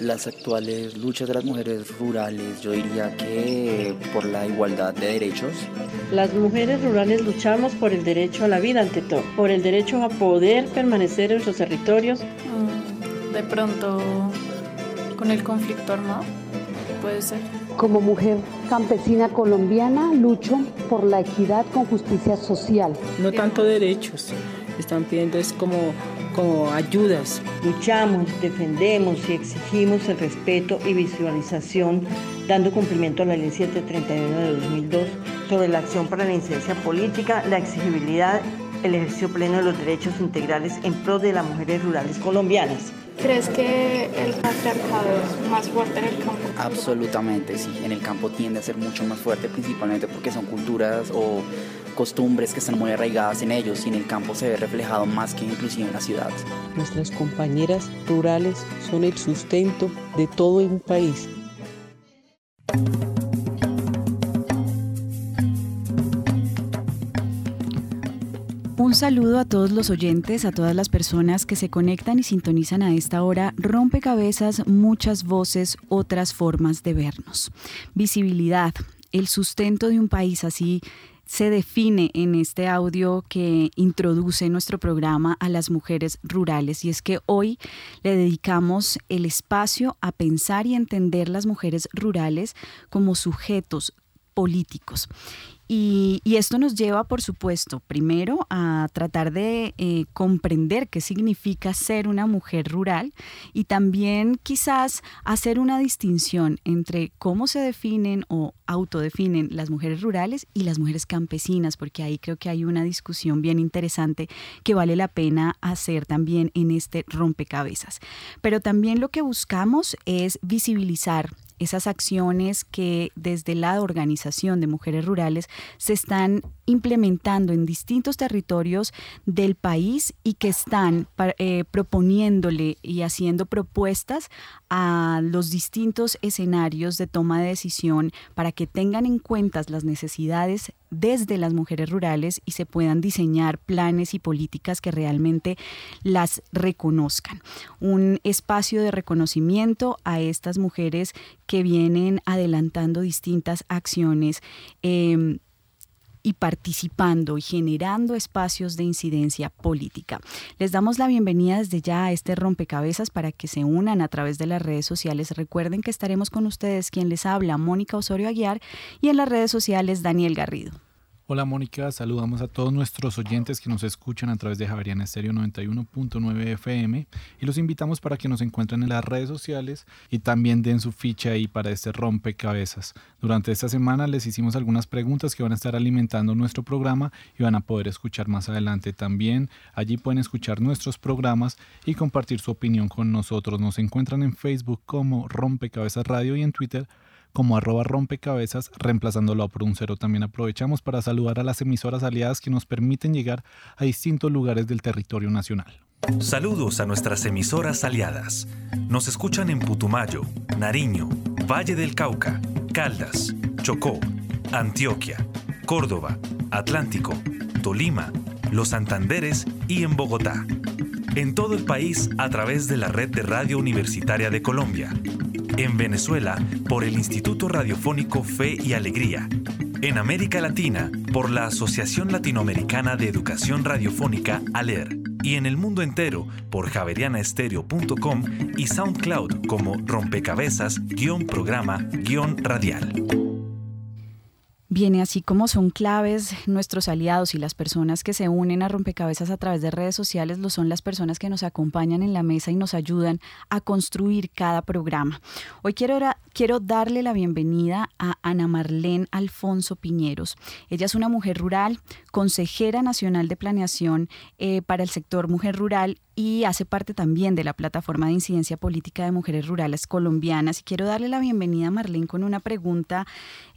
Las actuales luchas de las mujeres rurales, yo diría que por la igualdad de derechos. Las mujeres rurales luchamos por el derecho a la vida ante todo, por el derecho a poder permanecer en sus territorios. Mm, de pronto, con el conflicto armado, puede ser. Como mujer campesina colombiana, lucho por la equidad con justicia social. No tanto derechos, están pidiendo es como como ayudas. Luchamos, defendemos y exigimos el respeto y visualización, dando cumplimiento a la Ley 731 de 2002 sobre la acción para la incidencia política, la exigibilidad, el ejercicio pleno de los derechos integrales en pro de las mujeres rurales colombianas. ¿Crees que el patriarcado es más fuerte en el campo? Absolutamente, sí. En el campo tiende a ser mucho más fuerte, principalmente porque son culturas o costumbres que están muy arraigadas en ellos y en el campo se ve reflejado más que inclusive en la ciudad. Nuestras compañeras rurales son el sustento de todo un país. Un saludo a todos los oyentes, a todas las personas que se conectan y sintonizan a esta hora. Rompecabezas, muchas voces, otras formas de vernos. Visibilidad, el sustento de un país así se define en este audio que introduce nuestro programa a las mujeres rurales. Y es que hoy le dedicamos el espacio a pensar y entender las mujeres rurales como sujetos políticos. Y, esto nos lleva, por supuesto, primero a tratar de eh, comprender qué significa ser una mujer rural y también quizás hacer una distinción entre cómo se definen o autodefinen las mujeres rurales y las mujeres campesinas, porque ahí creo que hay una discusión bien interesante que vale la pena hacer también en este rompecabezas. Pero también lo que buscamos es visibilizar esas acciones que desde la organización de mujeres rurales se están implementando en distintos territorios del país y que están eh, proponiéndole y haciendo propuestas a los distintos escenarios de toma de decisión para que tengan en cuenta las necesidades desde las mujeres rurales y se puedan diseñar planes y políticas que realmente las reconozcan. Un espacio de reconocimiento a estas mujeres que vienen adelantando distintas acciones. Em, y participando y generando espacios de incidencia política. Les damos la bienvenida desde ya a este rompecabezas para que se unan a través de las redes sociales. Recuerden que estaremos con ustedes quien les habla, Mónica Osorio Aguiar, y en las redes sociales, Daniel Garrido. Hola Mónica, saludamos a todos nuestros oyentes que nos escuchan a través de Javeriana Estéreo 91.9 FM y los invitamos para que nos encuentren en las redes sociales y también den su ficha ahí para este rompecabezas. Durante esta semana les hicimos algunas preguntas que van a estar alimentando nuestro programa y van a poder escuchar más adelante también. Allí pueden escuchar nuestros programas y compartir su opinión con nosotros. Nos encuentran en Facebook como Rompecabezas Radio y en Twitter como arroba rompecabezas, reemplazándolo por un cero. También aprovechamos para saludar a las emisoras aliadas que nos permiten llegar a distintos lugares del territorio nacional. Saludos a nuestras emisoras aliadas. Nos escuchan en Putumayo, Nariño, Valle del Cauca, Caldas, Chocó, Antioquia, Córdoba, Atlántico, Tolima, Los Santanderes y en Bogotá. En todo el país a través de la red de Radio Universitaria de Colombia en Venezuela por el Instituto Radiofónico Fe y Alegría. En América Latina por la Asociación Latinoamericana de Educación Radiofónica ALER. Y en el mundo entero por javerianaestereo.com y SoundCloud como rompecabezas-programa-radial. Viene así como son claves nuestros aliados y las personas que se unen a rompecabezas a través de redes sociales, lo son las personas que nos acompañan en la mesa y nos ayudan a construir cada programa. Hoy quiero, quiero darle la bienvenida a Ana Marlene Alfonso Piñeros. Ella es una mujer rural, consejera nacional de planeación eh, para el sector mujer rural y hace parte también de la plataforma de incidencia política de mujeres rurales colombianas. Y quiero darle la bienvenida a Marlene con una pregunta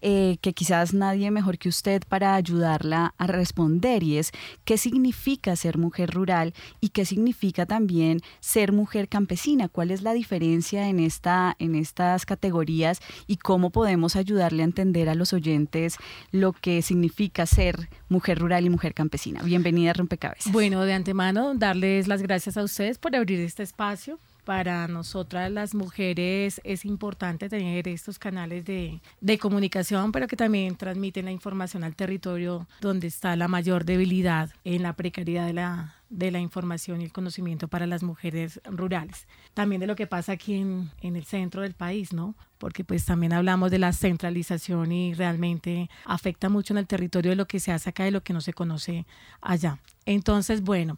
eh, que quizás nadie mejor que usted para ayudarla a responder y es ¿qué significa ser mujer rural y qué significa también ser mujer campesina? ¿Cuál es la diferencia en, esta, en estas categorías y cómo podemos ayudarle a entender a los oyentes lo que significa ser mujer rural y mujer campesina? Bienvenida a Rompecabezas. Bueno, de antemano, darles las gracias a ustedes por abrir este espacio. Para nosotras las mujeres es importante tener estos canales de, de, comunicación, pero que también transmiten la información al territorio donde está la mayor debilidad en la precariedad de la, de la información y el conocimiento para las mujeres rurales. También de lo que pasa aquí en, el centro del país, ¿no? Porque pues también hablamos de la centralización y realmente afecta mucho en el territorio de lo que se hace acá y lo que no se conoce allá. Entonces, bueno,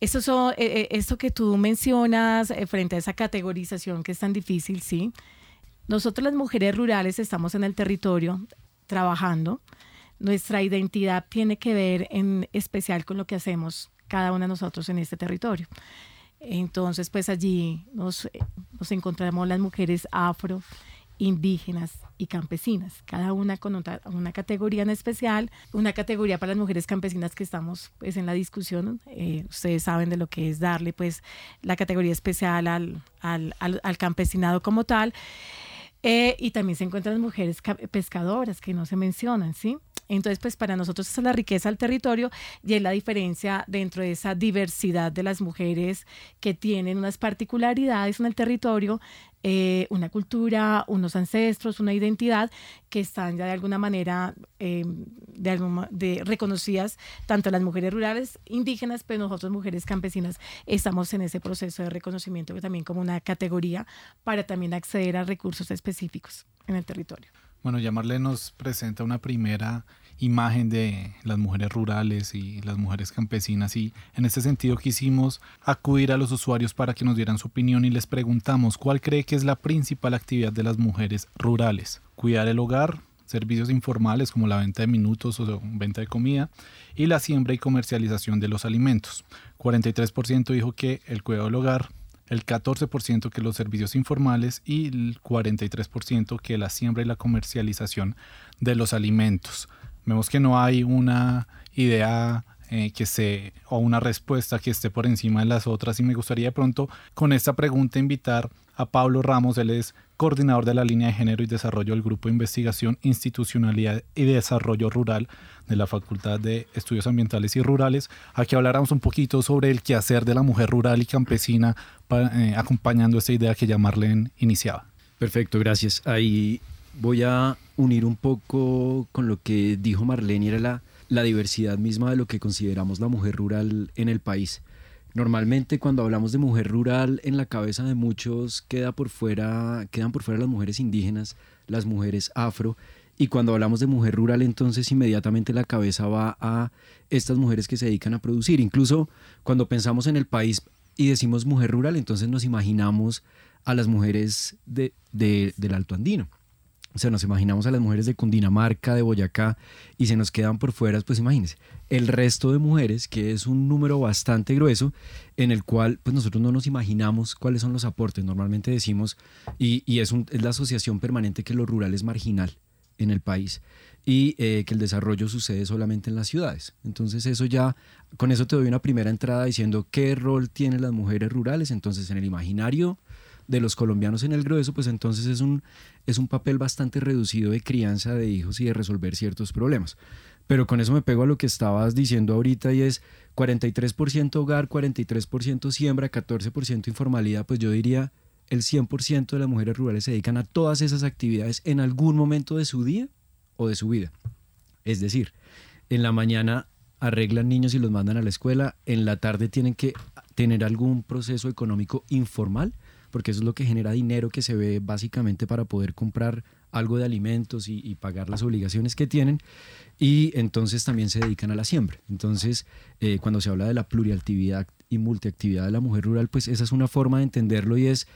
eso, eh, eh, esto que tú mencionas eh, frente a esa categorización que es tan difícil, sí. Nosotros las mujeres rurales estamos en el territorio trabajando. Nuestra identidad tiene que ver en especial con lo que hacemos cada una de nosotros en este territorio. Entonces, pues allí nos, nos encontramos las mujeres afro, indígenas y campesinas, cada una con una, categoría en especial, una categoría para las mujeres campesinas que estamos pues en la discusión, eh, ustedes saben de lo que es darle pues la categoría especial al, al, al, campesinado como tal, eh, y también se encuentran las mujeres pescadoras que no se mencionan, ¿sí? Entonces, pues para nosotros es la riqueza del territorio y es la diferencia dentro de esa diversidad de las mujeres que tienen unas particularidades en el territorio eh, una cultura, unos ancestros, una identidad que están ya de alguna manera em, de, de reconocidas tanto las mujeres rurales, indígenas, pero nosotros mujeres campesinas estamos en ese proceso de reconocimiento también como una categoría para también acceder a recursos específicos en el territorio. Bueno, llamarle nos presenta una primera imagen de las mujeres rurales y las mujeres campesinas y en este sentido quisimos acudir a los usuarios para que nos dieran su opinión y les preguntamos cuál cree que es la principal actividad de las mujeres rurales. Cuidar el hogar, servicios informales como la venta de minutos o venta de comida y la siembra y comercialización de los alimentos. 43% dijo que el cuidado del hogar, el 14% que los servicios informales y el 43% que la siembra y la comercialización de los alimentos. Vemos que no hay una idea eh, que se o una respuesta que esté por encima de las otras y me gustaría pronto con esta pregunta invitar a Pablo Ramos, él es coordinador de la línea de género y desarrollo del Grupo de Investigación, Institucionalidad y Desarrollo Rural de la Facultad de Estudios Ambientales y Rurales, a que habláramos un poquito sobre el quehacer de la mujer rural y campesina, eh, acompañando esta idea que ya Marlene iniciaba. Perfecto, gracias. Ahí voy a unir un poco con lo que dijo Marlene, era la, la diversidad misma de lo que consideramos la mujer rural en el país. Normalmente cuando hablamos de mujer rural, en la cabeza de muchos queda por fuera, quedan por fuera las mujeres indígenas, las mujeres afro, y cuando hablamos de mujer rural, entonces inmediatamente la cabeza va a estas mujeres que se dedican a producir. Incluso cuando pensamos en el país y decimos mujer rural, entonces nos imaginamos a las mujeres de, del Alto Andino. O sea, nos imaginamos a las mujeres de Cundinamarca, de Boyacá, y se nos quedan por fuera, pues imagínense, el resto de mujeres, que es un número bastante grueso, en el cual pues nosotros no nos imaginamos cuáles son los aportes. Normalmente decimos, y, es, es la asociación permanente que lo rural es marginal en el país y eh, que el desarrollo sucede solamente en las ciudades. Entonces eso ya, con eso te doy una primera entrada diciendo qué rol tienen las mujeres rurales. Entonces en el imaginario de los colombianos en el grueso, pues entonces es un, es un papel bastante reducido de crianza de hijos y de resolver ciertos problemas. Pero con eso me pego a lo que estabas diciendo ahorita y es 43% hogar, 43% siembra, 14% informalidad, pues yo diría el 100% de las mujeres rurales se dedican a todas esas actividades en algún momento de su día o de su vida. Es decir, en la mañana arreglan niños y los mandan a la escuela, en la tarde tienen que tener algún proceso económico informal porque eso es lo que genera dinero que se ve básicamente para poder comprar algo de alimentos y, pagar las obligaciones que tienen. Y entonces también se dedican a la siembra. Entonces, eh, cuando se habla de la pluriactividad y multiactividad de la mujer rural, pues esa es una forma de entenderlo y es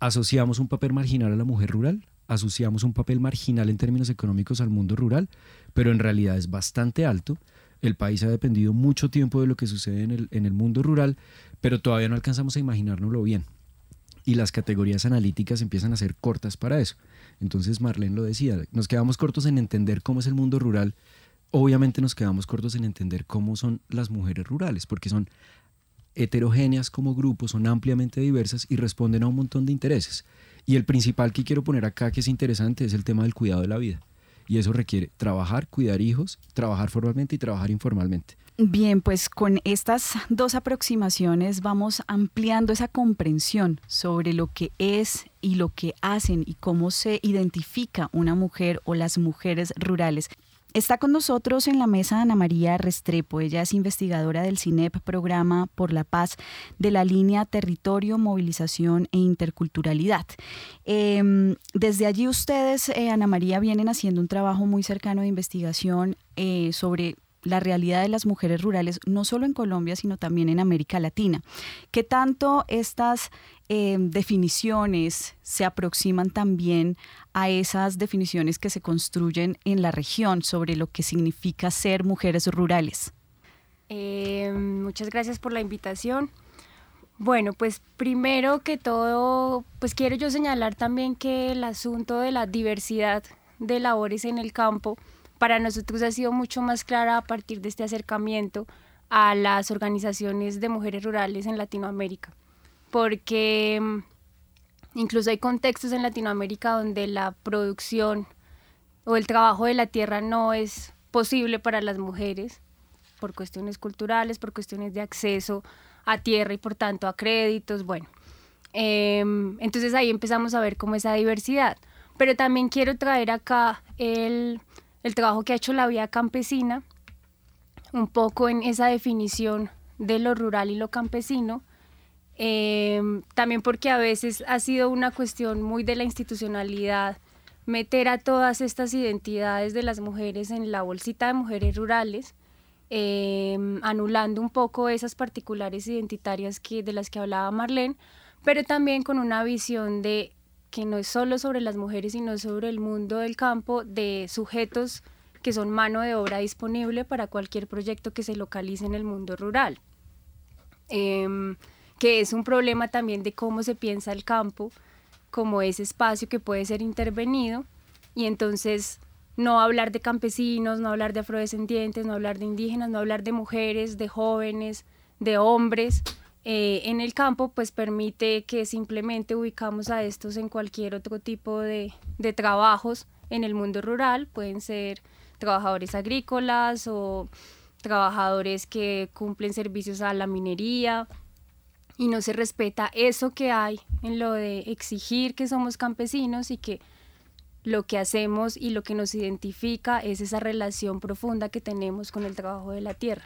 asociamos un papel marginal a la mujer rural, asociamos un papel marginal en términos económicos al mundo rural, pero en realidad es bastante alto El país ha dependido mucho tiempo de lo que sucede en el, en el mundo rural, pero todavía no alcanzamos a imaginárnoslo bien. Y las categorías analíticas empiezan a ser cortas para eso. Entonces Marlene lo decía, nos quedamos cortos en entender cómo es el mundo rural. Obviamente nos quedamos cortos en entender cómo son las mujeres rurales, porque son heterogéneas como grupos, son ampliamente diversas y responden a un montón de intereses. Y el principal que quiero poner acá, que es interesante, es el tema del cuidado de la vida. Y eso requiere trabajar, cuidar hijos, trabajar formalmente y trabajar informalmente. Bien, pues con estas dos aproximaciones vamos ampliando esa comprensión sobre lo que es y lo que hacen y cómo se identifica una mujer o las mujeres rurales. Está con nosotros en la mesa Ana María Restrepo. Ella es investigadora del CINEP, Programa por la Paz, de la línea Territorio, Movilización e Interculturalidad. Em, desde allí ustedes, eh, Ana María, vienen haciendo un trabajo muy cercano de investigación eh, sobre la realidad de las mujeres rurales, no solo en Colombia, sino también en América Latina. ¿Qué tanto estas eh, definiciones se aproximan también a esas definiciones que se construyen en la región sobre lo que significa ser mujeres rurales? Eh, muchas gracias por la invitación. Bueno, pues primero que todo, pues quiero yo señalar también que el asunto de la diversidad de labores en el campo, para nosotros ha sido mucho más clara a partir de este acercamiento a las organizaciones de mujeres rurales en Latinoamérica, porque mm, incluso hay contextos en Latinoamérica donde la producción o el trabajo de la tierra no es posible para las mujeres por cuestiones culturales, por cuestiones de acceso a tierra y por tanto a créditos, bueno. Em, entonces ahí empezamos a ver cómo esa diversidad. Pero también quiero traer acá el el trabajo que ha hecho la vía campesina, un poco en esa definición de lo rural y lo campesino, em, también porque a veces ha sido una cuestión muy de la institucionalidad meter a todas estas identidades de las mujeres en la bolsita de mujeres rurales, em, anulando un poco esas particulares identitarias de las que hablaba Marlene, pero también con una visión de que no es solo sobre las mujeres, sino sobre el mundo del campo, de sujetos que son mano de obra disponible para cualquier proyecto que se localice en el mundo rural. Em, que es un problema también de cómo se piensa el campo como ese espacio que puede ser intervenido y entonces no hablar de campesinos, no hablar de afrodescendientes, no hablar de indígenas, no hablar de mujeres, de jóvenes, de hombres, eh, en el campo, pues permite que simplemente ubicamos a estos en cualquier otro tipo de, de trabajos en el mundo rural, pueden ser trabajadores agrícolas o trabajadores que cumplen servicios a la minería y no se respeta eso que hay en lo de exigir que somos campesinos y que lo que hacemos y lo que nos identifica es esa relación profunda que tenemos con el trabajo de la tierra.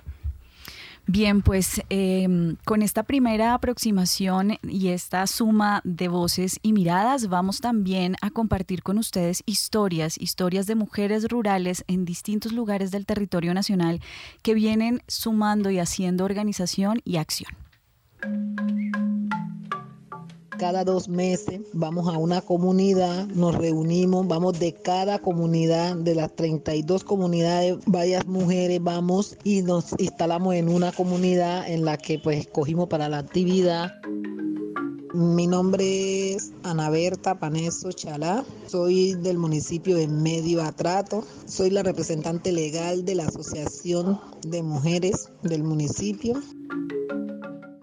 Bien, pues em, con esta primera aproximación y esta suma de voces y miradas, vamos también a compartir con ustedes historias, historias de mujeres rurales en distintos lugares del territorio nacional que vienen sumando y haciendo organización y acción cada dos meses vamos a una comunidad, nos reunimos, vamos de cada comunidad, de las 32 comunidades, varias mujeres vamos y nos instalamos en una comunidad en la que pues escogimos para la actividad. Mi nombre es Ana Berta Paneso Chalá, soy del municipio de Medio Atrato, soy la representante legal de la Asociación de Mujeres del municipio.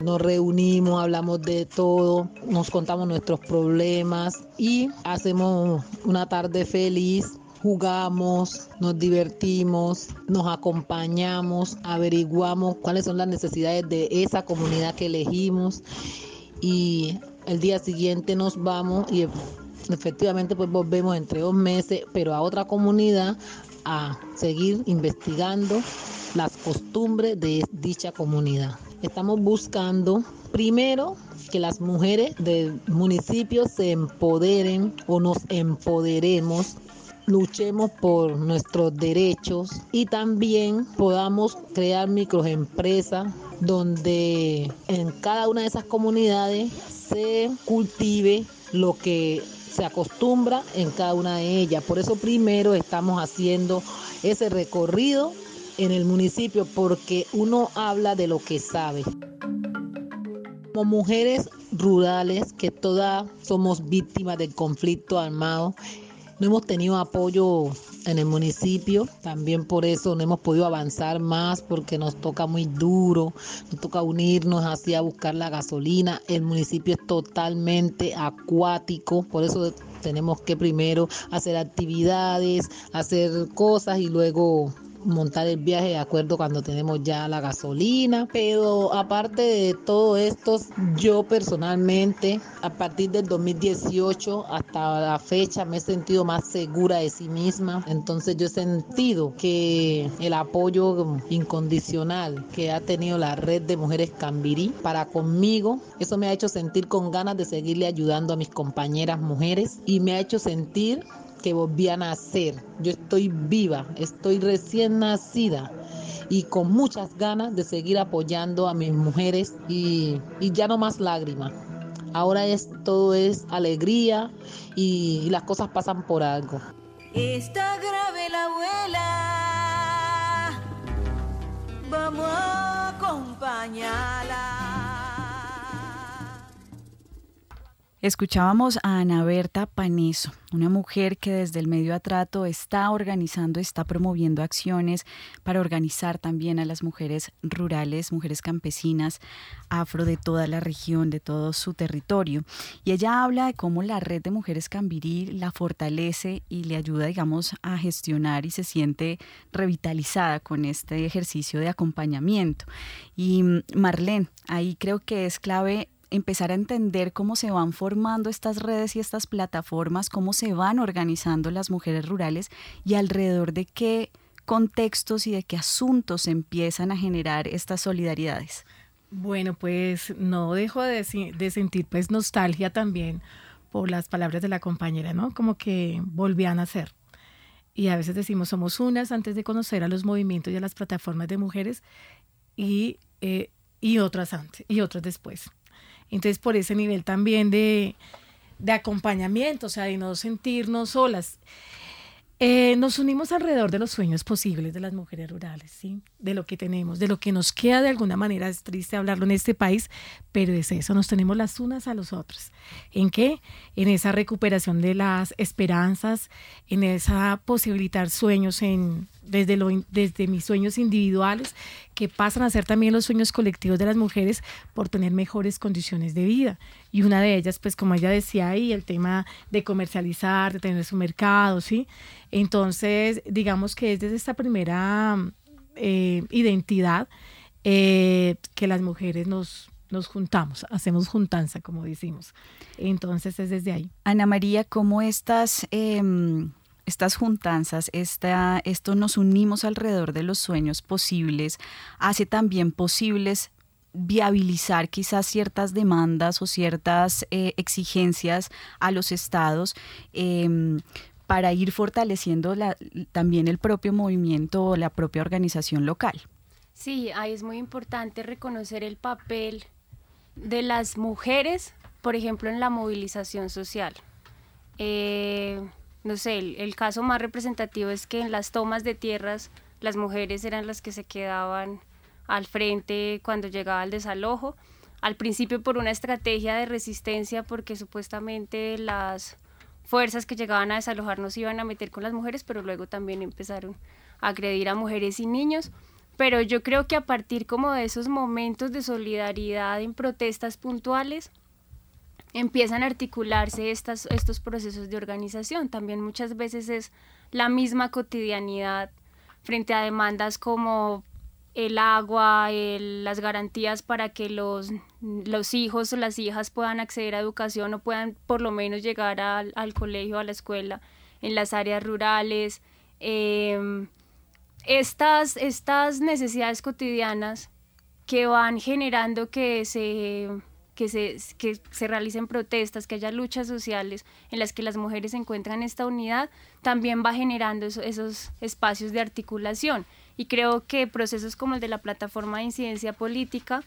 Nos reunimos, hablamos de todo, nos contamos nuestros problemas y hacemos una tarde feliz jugamos, nos divertimos, nos acompañamos, averiguamos cuáles son las necesidades de esa comunidad que elegimos y el día siguiente nos vamos y efectivamente pues volvemos entre dos meses, pero a otra comunidad a seguir investigando las costumbres de dicha comunidad. Estamos buscando primero que las mujeres del municipio se empoderen o nos empoderemos luchemos por nuestros derechos y también podamos crear microempresas donde en cada una de esas comunidades se cultive lo que se acostumbra en cada una de ellas. Por eso primero estamos haciendo ese recorrido en el municipio porque uno habla de lo que sabe. Como mujeres rurales que todas somos víctimas del conflicto armado, no hemos tenido apoyo en el municipio, también por eso no hemos podido avanzar más porque nos toca muy duro, nos toca unirnos así a buscar la gasolina. El municipio es totalmente acuático, por eso tenemos que primero hacer actividades, hacer cosas y luego montar el viaje de acuerdo cuando tenemos ya la gasolina. Pero aparte de todo esto, yo personalmente, a partir del 2018 hasta la fecha, me he sentido más segura de sí misma. Entonces yo he sentido que el apoyo incondicional que ha tenido la red de mujeres Cambirí para conmigo, eso me ha hecho sentir con ganas de seguirle ayudando a mis compañeras mujeres y me ha hecho sentir que volví a nacer. Yo estoy viva, estoy recién nacida y con muchas ganas de seguir apoyando a mis mujeres y, y ya no más lágrimas. Ahora es todo es alegría y, y las cosas pasan por algo. Está grave la abuela, vamos a acompañarla. Escuchábamos a Ana Berta Paneso, una mujer que desde el medio atrato está organizando, está promoviendo acciones para organizar también a las mujeres rurales, mujeres campesinas, afro de toda la región, de todo su territorio. Y ella habla de cómo la red de mujeres Cambirí la fortalece y le ayuda, digamos, a gestionar y se siente revitalizada con este ejercicio de acompañamiento. Y mm, Marlene, ahí creo que es clave empezar a entender cómo se van formando estas redes y estas plataformas, cómo se van organizando las mujeres rurales y alrededor de qué contextos y de qué asuntos empiezan a generar estas solidaridades. Bueno, pues no dejo de, de, sentir pues nostalgia también por las palabras de la compañera, ¿no? Como que volvían a ser. Y a veces decimos somos unas antes de conocer a los movimientos y a las plataformas de mujeres y, eh, y otras antes y otras después. Entonces, por ese nivel también de, de acompañamiento, o sea, de no sentirnos solas. Eh, nos unimos alrededor de los sueños posibles de las mujeres rurales, ¿sí? de lo que tenemos, de lo que nos queda de alguna manera. Es triste hablarlo en este país, pero es eso, nos tenemos las unas a los otros. ¿En qué? En esa recuperación de las esperanzas, en esa posibilitar sueños en, desde, lo, desde mis sueños individuales, que pasan a ser también los sueños colectivos de las mujeres por tener mejores condiciones de vida. Y una de ellas, pues como ella decía ahí, el tema de comercializar, de tener su mercado, ¿sí? Entonces, digamos que es desde esta primera eh, identidad eh, que las mujeres nos, nos juntamos, hacemos juntanza, como decimos. Entonces es desde ahí. Ana María, ¿cómo estas, em, estas juntanzas, esta, esto nos unimos alrededor de los sueños posibles, hace también posibles viabilizar quizás ciertas demandas o ciertas eh, exigencias a los estados em, para ir fortaleciendo la, también el propio movimiento o la propia organización local. Sí, ahí es muy importante reconocer el papel de las mujeres, por ejemplo, en la movilización social. Eh, no sé, el, caso más representativo es que en las tomas de tierras las mujeres eran las que se quedaban al frente cuando llegaba el desalojo. Al principio por una estrategia de resistencia porque supuestamente las fuerzas que llegaban a desalojar no se iban a meter con las mujeres, pero luego también empezaron a agredir a mujeres y niños. Pero yo creo que a partir como de esos momentos de solidaridad en protestas puntuales, empiezan a articularse estas, estos procesos de organización. También muchas veces es la misma cotidianidad frente a demandas como el agua, las garantías para que los, los hijos o las hijas puedan acceder a educación o puedan por lo menos llegar al, al colegio, a la escuela, en las áreas rurales. Em, estas, estas necesidades cotidianas que van generando que se que se, que se realicen protestas, que haya luchas sociales en las que las mujeres encuentran esta unidad, también va generando esos espacios de articulación. Y creo que procesos como el de la plataforma de incidencia política,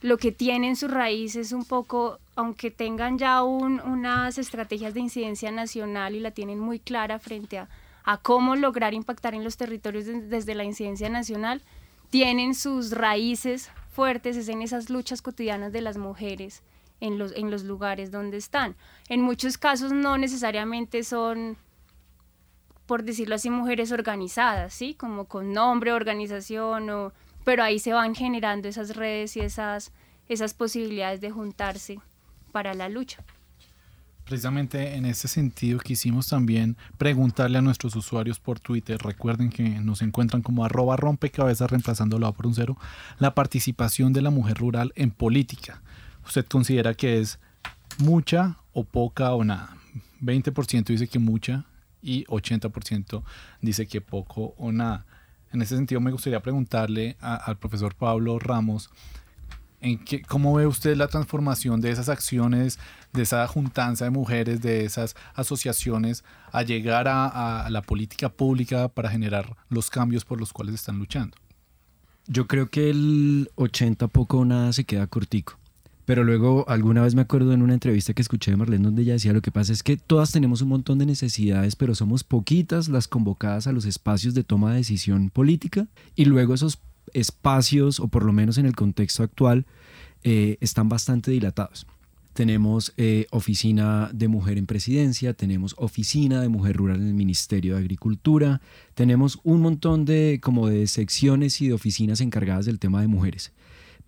lo que tienen su raíz es un poco, aunque tengan ya un, unas estrategias de incidencia nacional y la tienen muy clara frente a cómo lograr impactar en los territorios desde la incidencia nacional, tienen sus raíces fuertes es en esas luchas cotidianas de las mujeres en los, en los lugares donde están. En muchos casos no necesariamente son, por decirlo así, mujeres organizadas, ¿sí? Como con nombre, organización, o, pero ahí se van generando esas redes y esas, esas posibilidades de juntarse para la lucha. Precisamente en este sentido quisimos también preguntarle a nuestros usuarios por Twitter, recuerden que nos encuentran como arroba rompecabezas reemplazándolo a por un cero, la participación de la mujer rural en política. ¿Usted considera que es mucha o poca o nada? 20% dice que mucha y 80% dice que poco o nada. En ese sentido me gustaría preguntarle al profesor Pablo Ramos ¿En qué, ¿Cómo ve usted la transformación de esas acciones, de esa juntanza de mujeres, de esas asociaciones, a llegar a, la política pública para generar los cambios por los cuales están luchando? Yo creo que el 80 poco o nada se queda cortico. Pero luego alguna vez me acuerdo en una entrevista que escuché de Marlene donde ella decía lo que pasa es que todas tenemos un montón de necesidades, pero somos poquitas las convocadas a los espacios de toma de decisión política y luego esos espacios, o por lo menos en el contexto actual, eh, están bastante dilatados. Tenemos eh, oficina de mujer en presidencia, tenemos oficina de mujer rural en el Ministerio de Agricultura, tenemos un montón de como de secciones y de oficinas encargadas del tema de mujeres.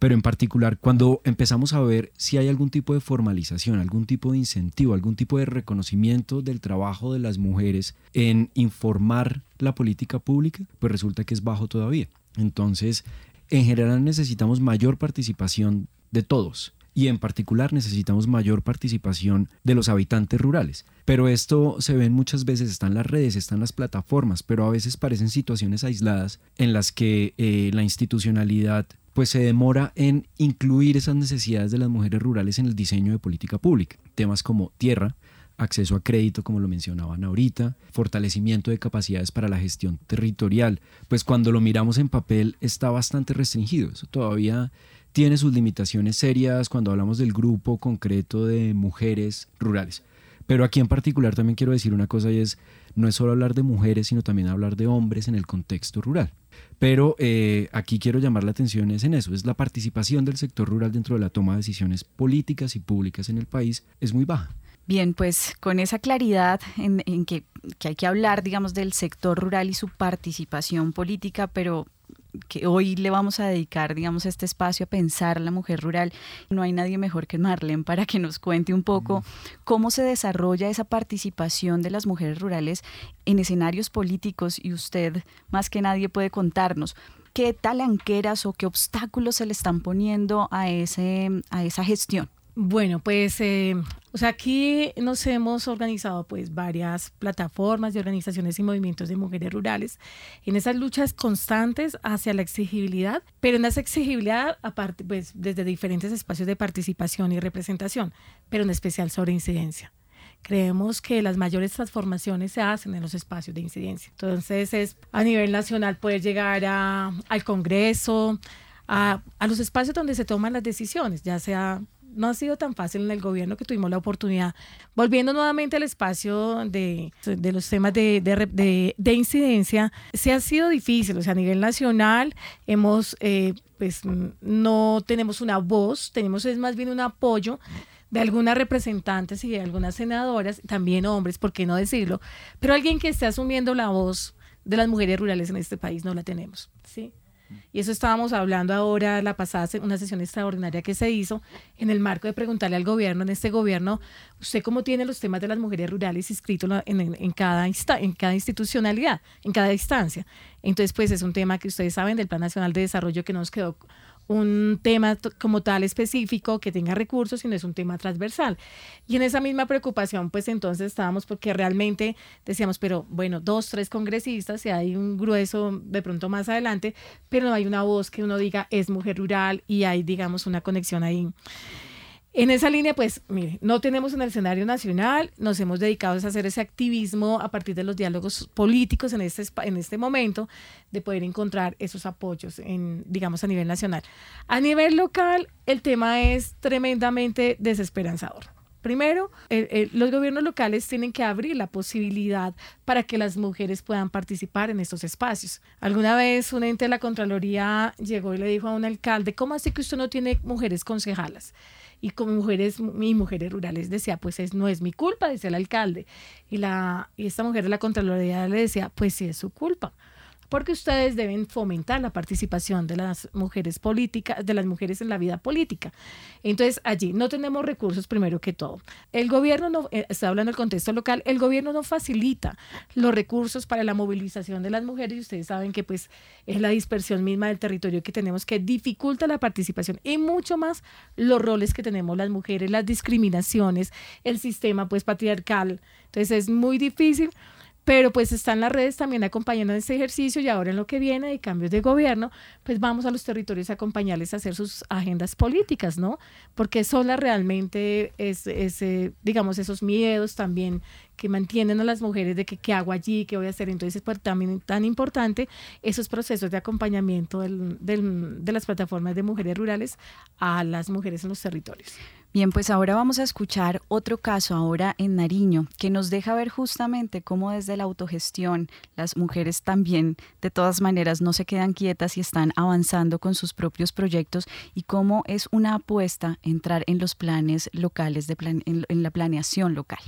Pero en particular, cuando empezamos a ver si hay algún tipo de formalización, algún tipo de incentivo, algún tipo de reconocimiento del trabajo de las mujeres en informar la política pública, pues resulta que es bajo todavía. Entonces, en general necesitamos mayor participación de todos y en particular necesitamos mayor participación de los habitantes rurales. Pero esto se ve muchas veces, están las redes, están las plataformas, pero a veces parecen situaciones aisladas en las que eh, la institucionalidad pues se demora en incluir esas necesidades de las mujeres rurales en el diseño de política pública. Temas como tierra, acceso a crédito, como lo mencionaban ahorita, fortalecimiento de capacidades para la gestión territorial, pues cuando lo miramos en papel está bastante restringido. Eso todavía tiene sus limitaciones serias cuando hablamos del grupo concreto de mujeres rurales. Pero aquí en particular también quiero decir una cosa y es, no es solo hablar de mujeres, sino también hablar de hombres en el contexto rural. Pero eh, aquí quiero llamar la atención es en eso, es la participación del sector rural dentro de la toma de decisiones políticas y públicas en el país es muy baja. Bien, pues con esa claridad en, que, hay que hablar, digamos, del sector rural y su participación política, pero que hoy le vamos a dedicar, digamos, este espacio a pensar la mujer rural. No hay nadie mejor que Marlene para que nos cuente un poco cómo se desarrolla esa participación de las mujeres rurales en escenarios políticos y usted más que nadie puede contarnos qué talanqueras o qué obstáculos se le están poniendo a, ese, a esa gestión. Bueno, pues eh, o sea, aquí nos hemos organizado pues varias plataformas de organizaciones y movimientos de mujeres rurales en esas luchas constantes hacia la exigibilidad, pero en esa exigibilidad aparte pues desde diferentes espacios de participación y representación, pero en especial sobre incidencia. Creemos que las mayores transformaciones se hacen en los espacios de incidencia. Entonces es a nivel nacional poder llegar a, al Congreso, a, a los espacios donde se toman las decisiones, ya sea no ha sido tan fácil en el gobierno que tuvimos la oportunidad. Volviendo nuevamente al espacio de, los temas de, de, incidencia, se ha sido difícil, o sea, a nivel nacional hemos, eh, pues no tenemos una voz, tenemos es más bien un apoyo de algunas representantes y de algunas senadoras, también hombres, ¿por qué no decirlo? Pero alguien que esté asumiendo la voz de las mujeres rurales en este país no la tenemos, ¿sí? Y eso estábamos hablando ahora, la pasada, una sesión extraordinaria que se hizo en el marco de preguntarle al gobierno, en este gobierno, ¿usted cómo tiene los temas de las mujeres rurales inscritos en, cada, en cada institucionalidad, en cada instancia? Entonces, pues es un tema que ustedes saben del Plan Nacional de Desarrollo que nos quedó un tema como tal específico que tenga recursos, sino es un tema transversal. Y en esa misma preocupación, pues entonces estábamos porque realmente decíamos, pero bueno, dos, tres congresistas, y hay un grueso de pronto más adelante, pero no hay una voz que uno diga es mujer rural y hay, digamos, una conexión ahí. En esa línea, pues, mire, no tenemos en el escenario nacional, nos hemos dedicado a hacer ese activismo a partir de los diálogos políticos en este, en este momento, de poder encontrar esos apoyos, en, digamos, a nivel nacional. A nivel local, el tema es tremendamente desesperanzador. Primero, los gobiernos locales tienen que abrir la posibilidad para que las mujeres puedan participar en estos espacios. Alguna vez un ente de la Contraloría llegó y le dijo a un alcalde, ¿cómo así que usted no tiene mujeres concejalas? Y como mujeres y mujeres rurales decía, pues es, no es mi culpa, decía el alcalde. Y, la, y esta mujer de la Contraloría le decía, pues sí es su culpa porque ustedes deben fomentar la participación de las mujeres políticas, de las mujeres en la vida política. Entonces, allí no tenemos recursos primero que todo. El gobierno no, eh, está hablando del contexto local, el gobierno no facilita los recursos para la movilización de las mujeres y ustedes saben que pues es la dispersión misma del territorio que tenemos que dificulta la participación y mucho más los roles que tenemos las mujeres, las discriminaciones, el sistema pues patriarcal. Entonces es muy difícil pero pues están las redes también acompañando este ejercicio y ahora en lo que viene de cambios de gobierno, pues vamos a los territorios a acompañarles a hacer sus agendas políticas, ¿no? Porque son las realmente, es, digamos, esos miedos también que mantienen a las mujeres de que qué hago allí, qué voy a hacer. Entonces, pues también tan importante esos procesos de acompañamiento de las plataformas de mujeres rurales a las mujeres en los territorios. Bien, pues ahora vamos a escuchar otro caso ahora en Nariño que nos deja ver justamente cómo desde la autogestión las mujeres también de todas maneras no se quedan quietas y están avanzando con sus propios proyectos y cómo es una apuesta entrar en los planes locales, de en, en la planeación local.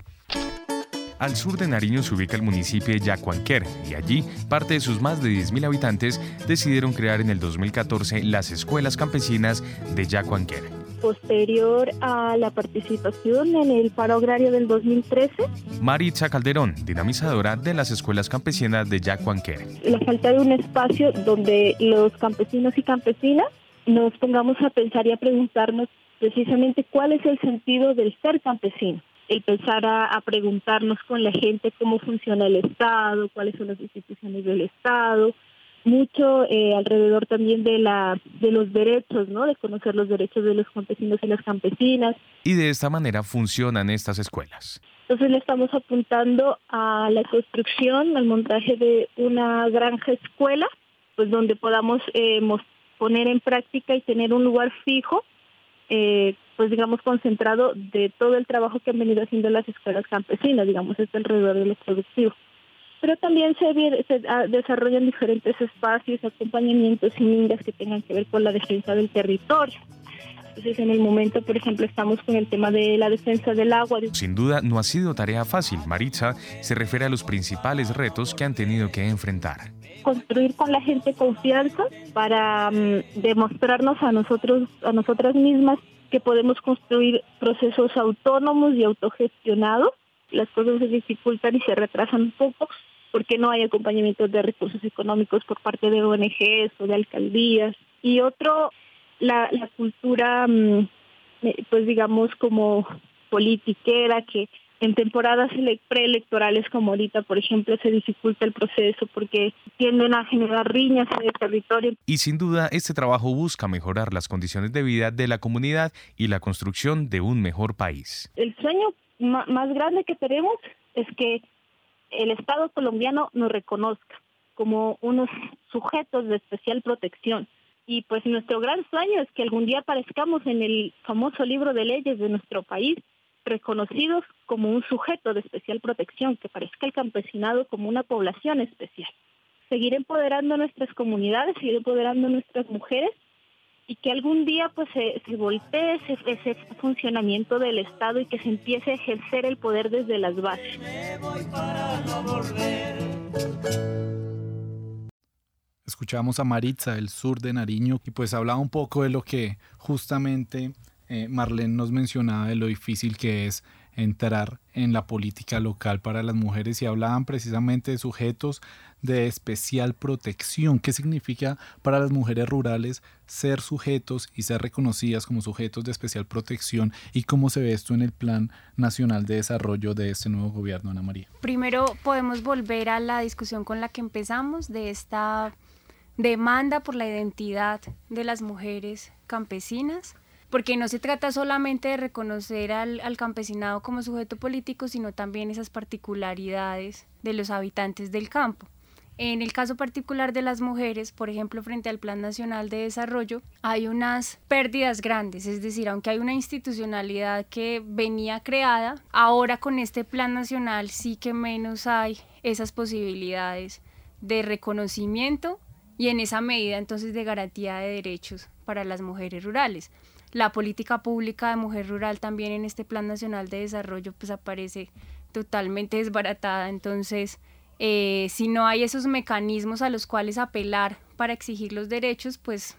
Al sur de Nariño se ubica el municipio de Yacuanquer y allí parte de sus más de 10.000 habitantes decidieron crear en el 2014 las escuelas campesinas de Yacuanquer posterior a la participación en el paro agrario del 2013. Maritza Calderón, dinamizadora de las escuelas campesinas de Yacuanquere. La falta de un espacio donde los campesinos y campesinas nos pongamos a pensar y a preguntarnos precisamente cuál es el sentido del ser campesino el pensar a, preguntarnos con la gente cómo funciona el Estado, cuáles son las instituciones del Estado, mucho eh, alrededor también de la de los derechos, ¿no? De conocer los derechos de los campesinos y las campesinas. Y de esta manera funcionan estas escuelas. Entonces le estamos apuntando a la construcción, al montaje de una granja escuela, pues donde podamos eh, poner en práctica y tener un lugar fijo, eh, pues digamos concentrado de todo el trabajo que han venido haciendo las escuelas campesinas, digamos, este alrededor de los productivos pero también se, se ah, desarrollan diferentes espacios, acompañamientos y mingas que tengan que ver con la defensa del territorio. Entonces, en el momento, por ejemplo, estamos con el tema de la defensa del agua. Sin duda, no ha sido tarea fácil. Maritza se refiere a los principales retos que han tenido que enfrentar. Construir con la gente confianza para mm, demostrarnos a nosotros, a nosotras mismas, que podemos construir procesos autónomos y autogestionados. Las cosas se dificultan y se retrasan un poco, porque no hay acompañamiento de recursos económicos por parte de ONGs o de alcaldías. Y otro, la, cultura, mm, eh, pues digamos, como politiquera, que en temporadas preelectorales como ahorita, por ejemplo, se dificulta el proceso porque tienden a generar riñas en el territorio. Y sin duda, este trabajo busca mejorar las condiciones de vida de la comunidad y la construcción de un mejor país. El sueño más grande que tenemos es que el Estado colombiano nos reconozca como unos sujetos de especial protección. Y pues nuestro gran sueño es que algún día aparezcamos en el famoso libro de leyes de nuestro país reconocidos como un sujeto de especial protección, que parezca el campesinado como una población especial. Seguir empoderando a nuestras comunidades, seguir empoderando a nuestras mujeres y que algún día pues se, se voltee ese, funcionamiento del Estado y que se empiece a ejercer el poder desde las bases. Escuchamos a Maritza del sur de Nariño y pues hablaba un poco de lo que justamente eh, Marlene nos mencionaba de lo difícil que es entrar en la política local para las mujeres y hablaban precisamente de sujetos de especial protección. ¿Qué significa para las mujeres rurales ser sujetos y ser reconocidas como sujetos de especial protección y cómo se ve esto en el Plan Nacional de Desarrollo de este nuevo gobierno, Ana María? Primero podemos volver a la discusión con la que empezamos de esta demanda por la identidad de las mujeres campesinas porque no se trata solamente de reconocer al, campesinado como sujeto político, sino también esas particularidades de los habitantes del campo. En el caso particular de las mujeres, por ejemplo, frente al Plan Nacional de Desarrollo, hay unas pérdidas grandes, es decir, aunque hay una institucionalidad que venía creada, ahora con este Plan Nacional sí que menos hay esas posibilidades de reconocimiento y en esa medida entonces de garantía de derechos para las mujeres rurales. La política pública de mujer rural también en este Plan Nacional de Desarrollo pues aparece totalmente desbaratada, entonces eh, si no hay esos mecanismos a los cuales apelar para exigir los derechos, pues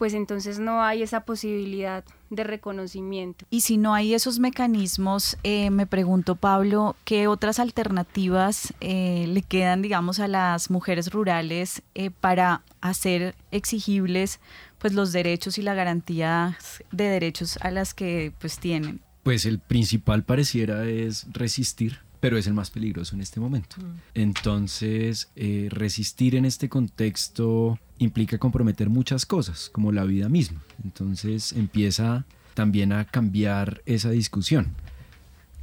pues entonces no hay esa posibilidad de reconocimiento. Y si no hay esos mecanismos, eh, me pregunto, Pablo, ¿qué otras alternativas eh, le quedan, digamos, a las mujeres rurales eh, para hacer exigibles pues, los derechos y la garantía de derechos a las que pues, tienen? Pues el principal pareciera es resistir pero es el más peligroso en este momento. Mm. Entonces, eh, resistir en este contexto implica comprometer muchas cosas, como la vida misma. Entonces, empieza también a cambiar esa discusión.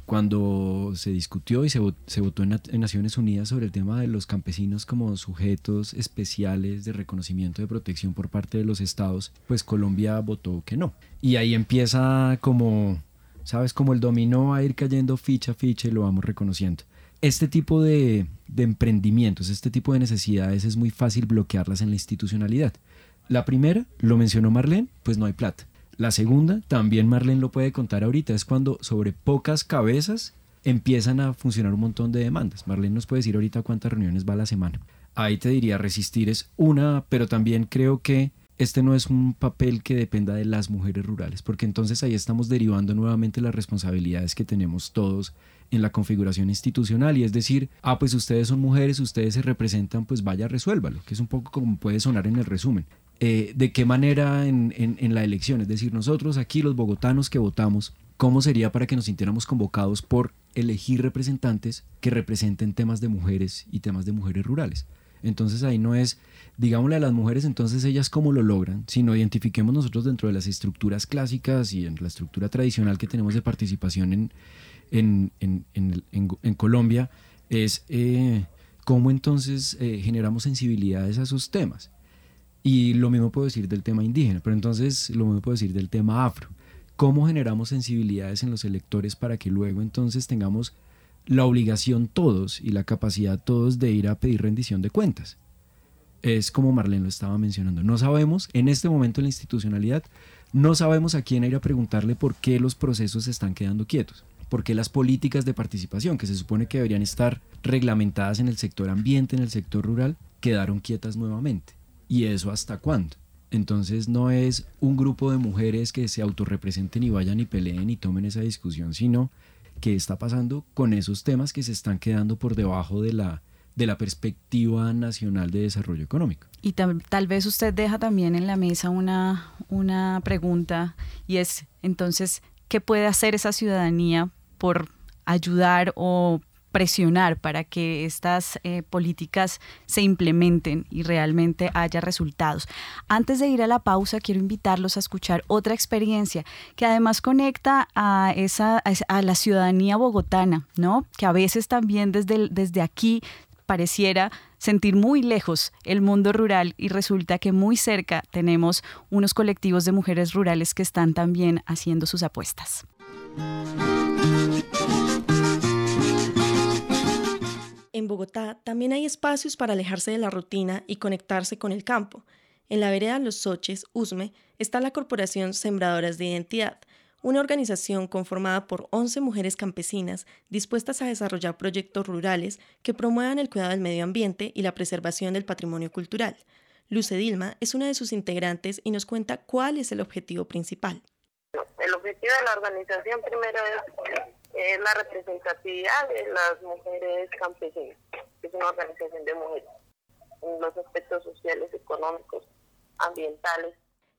Cuando se discutió y se, votó en, en, Naciones Unidas sobre el tema de los campesinos como sujetos especiales de reconocimiento de protección por parte de los estados, pues Colombia votó que no. Y ahí empieza como ¿sabes? Como el dominó a ir cayendo ficha a ficha y lo vamos reconociendo. Este tipo de, de emprendimientos, este tipo de necesidades es muy fácil bloquearlas en la institucionalidad. La primera, lo mencionó Marlene, pues no hay plata. La segunda, también Marlene lo puede contar ahorita, es cuando sobre pocas cabezas empiezan a funcionar un montón de demandas. Marlene nos puede decir ahorita cuántas reuniones va a la semana. Ahí te diría, resistir es una, pero también creo que este no es un papel que dependa de las mujeres rurales, porque entonces ahí estamos derivando nuevamente las responsabilidades que tenemos todos en la configuración institucional y es decir, ah, pues ustedes son mujeres, ustedes se representan, pues vaya, resuélvalo, que es un poco como puede sonar en el resumen. Eh, ¿De qué manera en, en la elección? Es decir, nosotros aquí los bogotanos que votamos, ¿cómo sería para que nos sintiéramos convocados por elegir representantes que representen temas de mujeres y temas de mujeres rurales? Entonces ahí no es, digámosle a las mujeres, entonces ellas cómo lo logran, sino identifiquemos nosotros dentro de las estructuras clásicas y en la estructura tradicional que tenemos de participación en, en, en, en Colombia, es eh, cómo entonces eh, generamos sensibilidades a esos temas. Y lo mismo puedo decir del tema indígena, pero entonces lo mismo puedo decir del tema afro. ¿Cómo generamos sensibilidades en los electores para que luego entonces tengamos la obligación todos y la capacidad todos de ir a pedir rendición de cuentas. Es como Marlene lo estaba mencionando. No sabemos, en este momento en la institucionalidad, no sabemos a quién ir a preguntarle por qué los procesos se están quedando quietos. por qué las políticas de participación, que se supone que deberían estar reglamentadas en el sector ambiente, en el sector rural, quedaron quietas nuevamente. ¿Y eso hasta cuándo? Entonces no es un grupo de mujeres que se autorrepresenten y vayan y peleen y tomen esa discusión, sino qué está pasando con esos temas que se están quedando por debajo de la, de la perspectiva nacional de desarrollo económico. Y tal, tal vez usted deja también en la mesa una, una pregunta y es entonces, ¿qué puede hacer esa ciudadanía por ayudar o presionar para que estas eh, políticas se implementen y realmente haya resultados. Antes de ir a la pausa, quiero invitarlos a escuchar otra experiencia que además conecta a, esa, a la ciudadanía bogotana, ¿no? que a veces también desde, desde aquí pareciera sentir muy lejos el mundo rural y resulta que muy cerca tenemos unos colectivos de mujeres rurales que están también haciendo sus apuestas. En Bogotá también hay espacios para alejarse de la rutina y conectarse con el campo. En la vereda Los Soches, Usme, está la Corporación Sembradoras de Identidad, una organización conformada por 11 mujeres campesinas dispuestas a desarrollar proyectos rurales que promuevan el cuidado del medio ambiente y la preservación del patrimonio cultural. Luce Dilma es una de sus integrantes y nos cuenta cuál es el objetivo principal. El objetivo de la organización primero es es la representatividad de las mujeres campesinas, es una organización de mujeres, en los aspectos sociales, económicos, ambientales.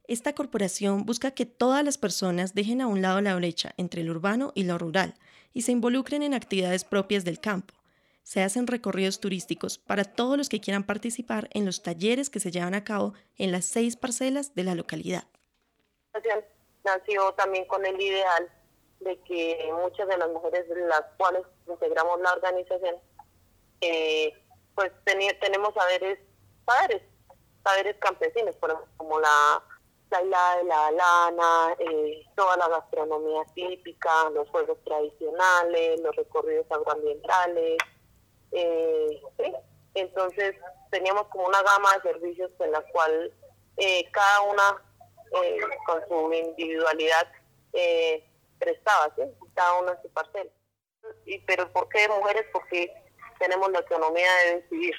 Esta corporación busca que todas las personas dejen a un lado la brecha entre lo urbano y lo rural y se involucren en actividades propias del campo. Se hacen recorridos turísticos para todos los que quieran participar en los talleres que se llevan a cabo en las seis parcelas de la localidad. Nació también con el ideal de que muchas de las mujeres las cuales integramos la organización eh, pues tenemos saberes, saberes, saberes campesinos, por ejemplo, como la la hilada de la lana, eh, toda la gastronomía típica, los juegos tradicionales, los recorridos agroambientales. Eh, ¿sí? Entonces teníamos como una gama de servicios en la cual eh, cada una eh, con su individualidad prestaba, ¿sí? cada en su parcela. Y, pero ¿por qué mujeres? Porque tenemos la autonomía de decidir.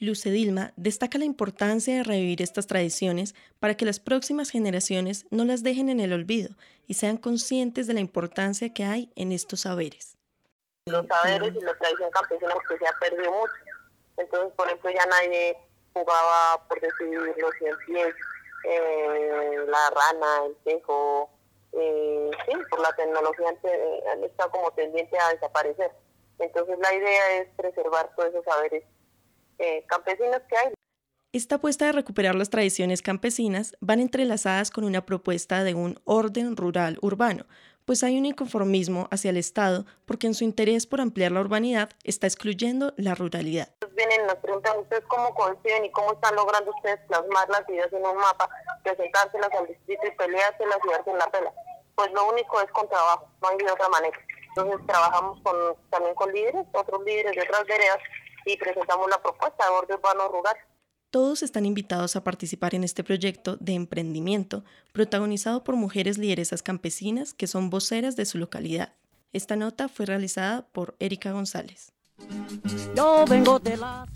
Luce Dilma destaca la importancia de revivir estas tradiciones para que las próximas generaciones no las dejen en el olvido y sean conscientes de la importancia que hay en estos saberes. Los saberes y la tradición campesina porque se ha perdido mucho. Entonces, por ejemplo, ya nadie jugaba, por decidir los 100 pies, eh, la rana, el tejo, eh, sí, por la tecnología han estado como tendiente a desaparecer. Entonces, la idea es preservar todos esos saberes eh, campesinos que hay. Esta apuesta de recuperar las tradiciones campesinas van entrelazadas con una propuesta de un orden rural urbano, pues hay un inconformismo hacia el Estado porque en su interés por ampliar la urbanidad está excluyendo la ruralidad. Vienen nos preguntan ustedes cómo conciben y cómo están logrando ustedes plasmar las ideas en un mapa, presentárselas al distrito y peleárselas y darse en la pela. Pues lo único es con trabajo, no hay de otra manera. Entonces trabajamos con, también con líderes, otros líderes de otras veredas y presentamos la propuesta de orden urbano rural. Todos están invitados a participar en este proyecto de emprendimiento protagonizado por mujeres lideresas campesinas que son voceras de su localidad. Esta nota fue realizada por Erika González. Yo vengo de la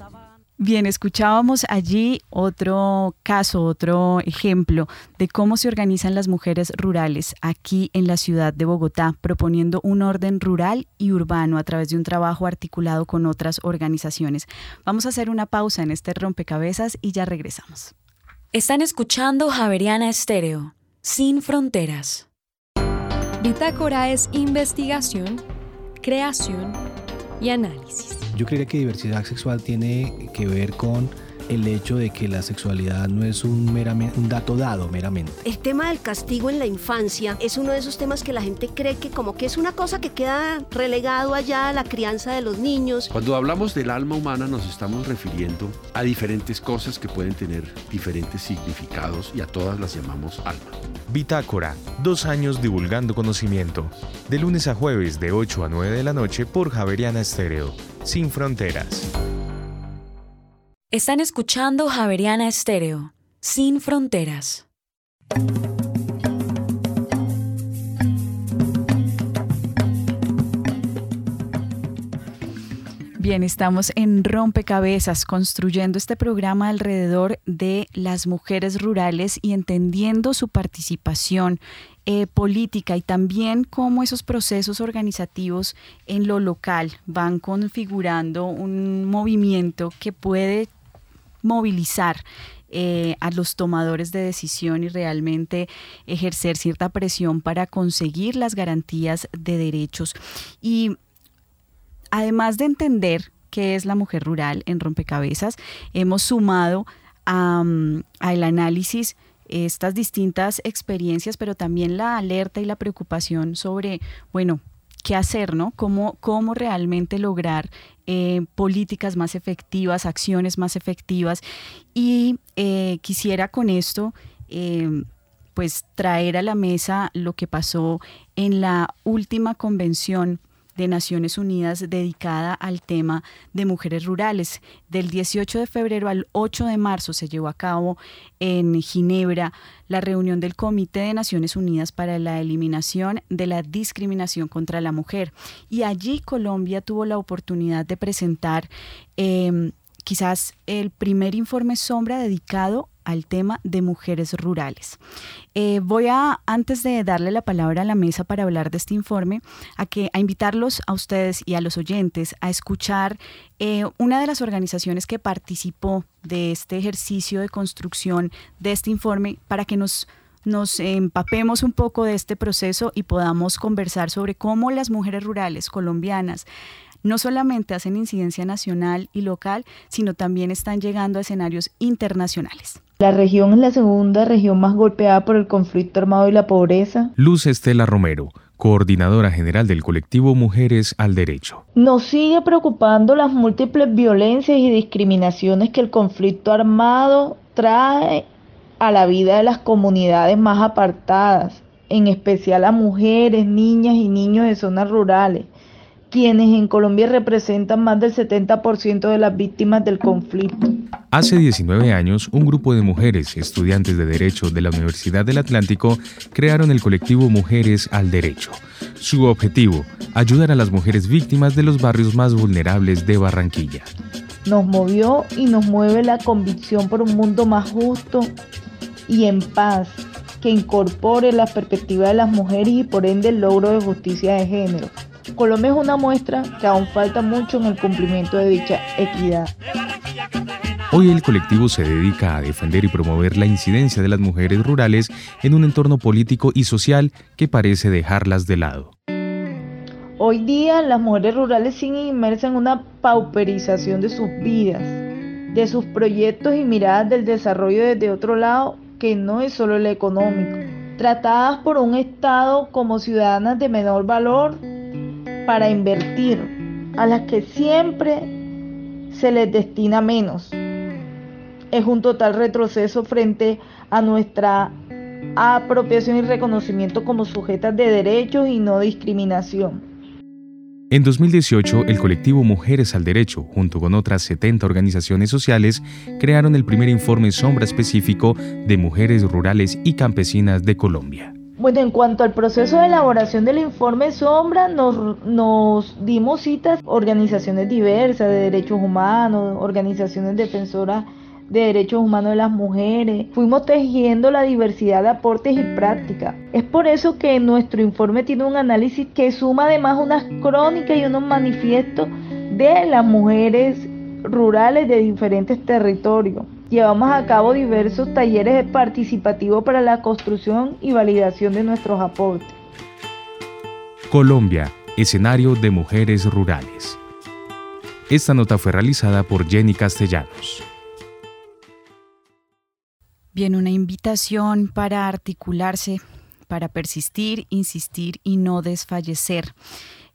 Bien, escuchábamos allí otro caso, otro ejemplo de cómo se organizan las mujeres rurales aquí en la ciudad de Bogotá, proponiendo un orden rural y urbano a través de un trabajo articulado con otras organizaciones. Vamos a hacer una pausa en este rompecabezas y ya regresamos. Están escuchando Javeriana Estéreo, sin fronteras. Bitácora es investigación, creación y análisis. Yo creía que diversidad sexual tiene que ver con el hecho de que la sexualidad no es un, meramente, un dato dado meramente. El tema del castigo en la infancia es uno de esos temas que la gente cree que como que es una cosa que queda relegado allá a la crianza de los niños. Cuando hablamos del alma humana nos estamos refiriendo a diferentes cosas que pueden tener diferentes significados y a todas las llamamos alma. Bitácora, dos años divulgando conocimiento. De lunes a jueves de 8 a 9 de la noche por Javeriana Estéreo, sin fronteras. Están escuchando Javeriana Estéreo, sin fronteras. Bien, estamos en Rompecabezas, construyendo este programa alrededor de las mujeres rurales y entendiendo su participación eh, política y también cómo esos procesos organizativos en lo local van configurando un movimiento que puede movilizar eh, a los tomadores de decisión y realmente ejercer cierta presión para conseguir las garantías de derechos. Y además de entender qué es la mujer rural en rompecabezas, hemos sumado al análisis estas distintas experiencias, pero también la alerta y la preocupación sobre, bueno, qué hacer, ¿no? Cómo, cómo realmente lograr eh, políticas más efectivas, acciones más efectivas. Y eh, quisiera con esto, eh, pues, traer a la mesa lo que pasó en la última convención de Naciones Unidas dedicada al tema de mujeres rurales. Del 18 de febrero al 8 de marzo se llevó a cabo en Ginebra la reunión del Comité de Naciones Unidas para la Eliminación de la Discriminación contra la Mujer. Y allí Colombia tuvo la oportunidad de presentar em, quizás el primer informe sombra dedicado al tema de mujeres rurales. Eh, voy a, antes de darle la palabra a la mesa para hablar de este informe, a, que, a invitarlos a ustedes y a los oyentes a escuchar eh, una de las organizaciones que participó de este ejercicio de construcción de este informe para que nos nos empapemos un poco de este proceso y podamos conversar sobre cómo las mujeres rurales colombianas no solamente hacen incidencia nacional y local, sino también están llegando a escenarios internacionales. La región es la segunda región más golpeada por el conflicto armado y la pobreza. Luz Estela Romero, coordinadora general del colectivo Mujeres al Derecho. Nos sigue preocupando las múltiples violencias y discriminaciones que el conflicto armado trae a la vida de las comunidades más apartadas, en especial a mujeres, niñas y niños de zonas rurales, quienes en Colombia representan más del 70% de las víctimas del conflicto. Hace 19 años, un grupo de mujeres, estudiantes de Derecho de la Universidad del Atlántico, crearon el colectivo Mujeres al Derecho. Su objetivo, ayudar a las mujeres víctimas de los barrios más vulnerables de Barranquilla. Nos movió y nos mueve la convicción por un mundo más justo, y en paz que incorpore la perspectiva de las mujeres y por ende el logro de justicia de género. Colombia es una muestra que aún falta mucho en el cumplimiento de dicha equidad. Hoy el colectivo se dedica a defender y promover la incidencia de las mujeres rurales en un entorno político y social que parece dejarlas de lado. Hoy día las mujeres rurales siguen inmersas en una pauperización de sus vidas, de sus proyectos y miradas del desarrollo desde otro lado que no es solo el económico, tratadas por un Estado como ciudadanas de menor valor para invertir, a las que siempre se les destina menos. Es un total retroceso frente a nuestra apropiación y reconocimiento como sujetas de derechos y no discriminación. En 2018, el colectivo Mujeres al Derecho, junto con otras 70 organizaciones sociales, crearon el primer informe sombra específico de mujeres rurales y campesinas de Colombia. Bueno, en cuanto al proceso de elaboración del informe sombra, nos, nos dimos citas organizaciones diversas de derechos humanos, organizaciones defensoras de derechos humanos de las mujeres. Fuimos tejiendo la diversidad de aportes y prácticas. Es por eso que nuestro informe tiene un análisis que suma además unas crónicas y unos manifiestos de las mujeres rurales de diferentes territorios. Llevamos a cabo diversos talleres participativos para la construcción y validación de nuestros aportes. Colombia, escenario de mujeres rurales. Esta nota fue realizada por Jenny Castellanos. Bien, una invitación para articularse, para persistir, insistir y no desfallecer.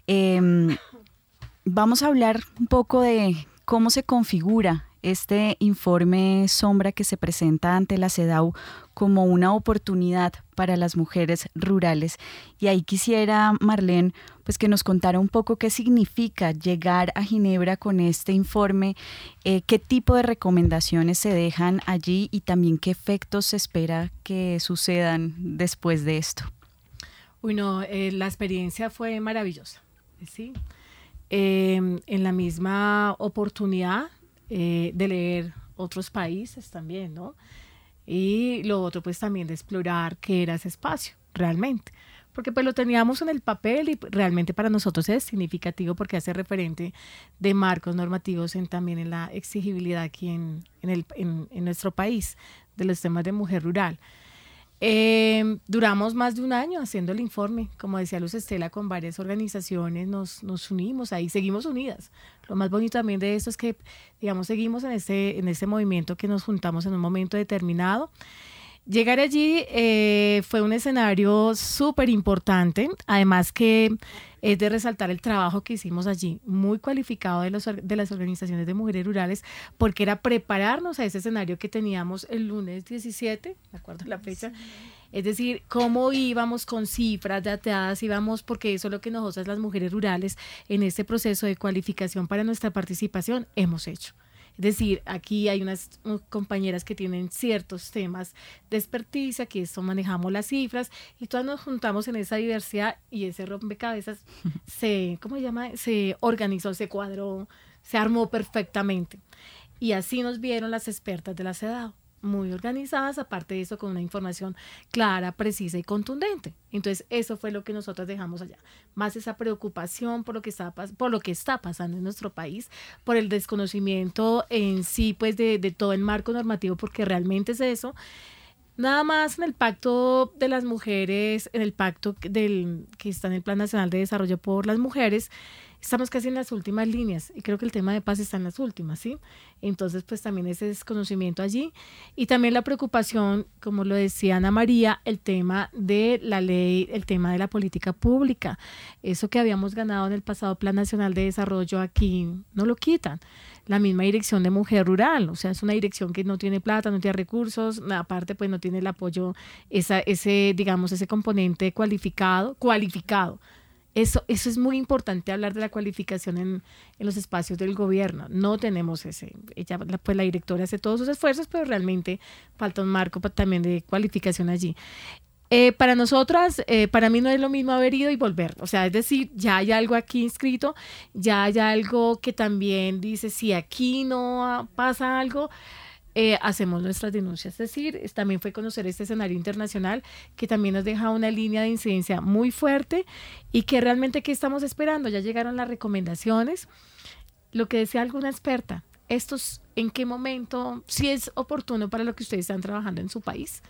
Em, vamos a hablar un poco de cómo se configura este informe sombra que se presenta ante la CEDAW como una oportunidad para las mujeres rurales. Y ahí quisiera, Marlene, pues que nos contara un poco qué significa llegar a Ginebra con este informe, eh, qué tipo de recomendaciones se dejan allí y también qué efectos se espera que sucedan después de esto. Uy, no, eh, la experiencia fue maravillosa, ¿sí? Em, en la misma oportunidad eh, de leer otros países también, ¿no? Y lo otro, pues también de explorar qué era ese espacio realmente. Porque pues lo teníamos en el papel y realmente para nosotros es significativo porque hace referente de marcos normativos en, también en la exigibilidad aquí en, en, el, en, en nuestro país de los temas de mujer rural. Eh, duramos más de un año haciendo el informe, como decía Luz Estela, con varias organizaciones nos, nos unimos ahí, seguimos unidas. Lo más bonito también de esto es que, digamos, seguimos en este, en este movimiento que nos juntamos en un momento determinado. Llegar allí eh, fue un escenario súper importante, además que es de resaltar el trabajo que hicimos allí, muy cualificado de, los, de las organizaciones de mujeres rurales, porque era prepararnos a ese escenario que teníamos el lunes 17, ¿de acuerdo la fecha? Es decir, cómo íbamos con cifras dateadas, íbamos, porque eso es lo que nosotras las mujeres rurales en este proceso de cualificación para nuestra participación hemos hecho. Es decir, aquí hay unas compañeras que tienen ciertos temas de experticia, que eso manejamos las cifras y todas nos juntamos en esa diversidad y ese rompecabezas se, ¿cómo se llama? Se organizó, se cuadró, se armó perfectamente. Y así nos vieron las expertas de la CEDAW muy organizadas, aparte de eso con una información clara, precisa y contundente. Entonces, eso fue lo que nosotros dejamos allá. Más esa preocupación por lo que está, por lo que está pasando en nuestro país, por el desconocimiento en sí, pues, de, todo el marco normativo, porque realmente es eso. Nada más en el pacto de las mujeres, en el pacto del, que está en el Plan Nacional de Desarrollo por las Mujeres, estamos casi en las últimas líneas y creo que el tema de paz está en las últimas, ¿sí? Entonces, pues también ese desconocimiento allí y también la preocupación, como lo decía Ana María, el tema de la ley, el tema de la política pública. Eso que habíamos ganado en el pasado Plan Nacional de Desarrollo aquí no lo quitan. La misma dirección de mujer rural, o sea, es una dirección que no tiene plata, no tiene recursos, aparte pues no tiene el apoyo, esa, ese, digamos, ese componente cualificado, cualificado eso, eso es muy importante hablar de la cualificación en, en, los espacios del gobierno. No tenemos ese. Ella, pues la directora hace todos sus esfuerzos, pero realmente falta un marco también de cualificación allí. Eh, para nosotras, eh, para mí no es lo mismo haber ido y volver. O sea, es decir, ya hay algo aquí inscrito, ya hay algo que también dice, si aquí no pasa algo, eh, hacemos nuestras denuncias. Es decir, también fue conocer este escenario internacional que también nos deja una línea de incidencia muy fuerte y que realmente, ¿qué estamos esperando? Ya llegaron las recomendaciones. Lo que decía alguna experta, estos, ¿en qué momento, si es oportuno para lo que ustedes están trabajando en su país?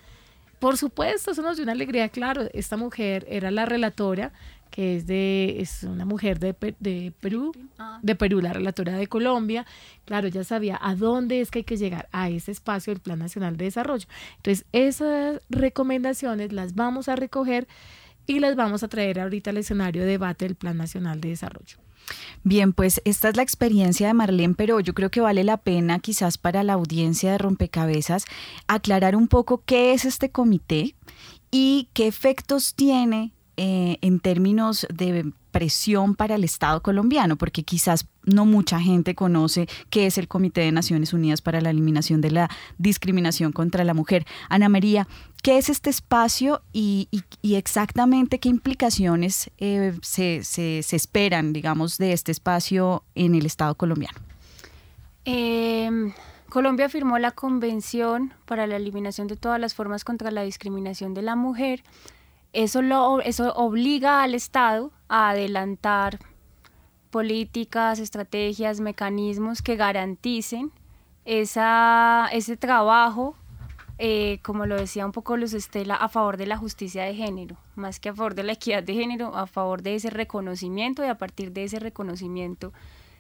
Por supuesto, eso nos dio una alegría, claro, esta mujer era la relatora que es de es una mujer de, de Perú, ah. de Perú, la relatora de Colombia. Claro, ya sabía a dónde es que hay que llegar a ese espacio del Plan Nacional de Desarrollo. Entonces, esas recomendaciones las vamos a recoger y las vamos a traer ahorita al escenario de debate del Plan Nacional de Desarrollo. Bien, pues esta es la experiencia de Marlene, pero yo creo que vale la pena quizás para la audiencia de Rompecabezas aclarar un poco qué es este comité y qué efectos tiene eh, en términos de presión para el Estado colombiano, porque quizás no mucha gente conoce qué es el Comité de Naciones Unidas para la Eliminación de la Discriminación contra la Mujer. Ana María, ¿qué es este espacio y, exactamente qué implicaciones eh, se, esperan, digamos, de este espacio en el Estado colombiano? Em, Colombia firmó la Convención para la Eliminación de todas las formas contra la discriminación de la mujer eso, lo, eso obliga al Estado a adelantar políticas, estrategias, mecanismos que garanticen esa, ese trabajo, eh, como lo decía un poco Luz Estela, a favor de la justicia de género, más que a favor de la equidad de género, a favor de ese reconocimiento y a partir de ese reconocimiento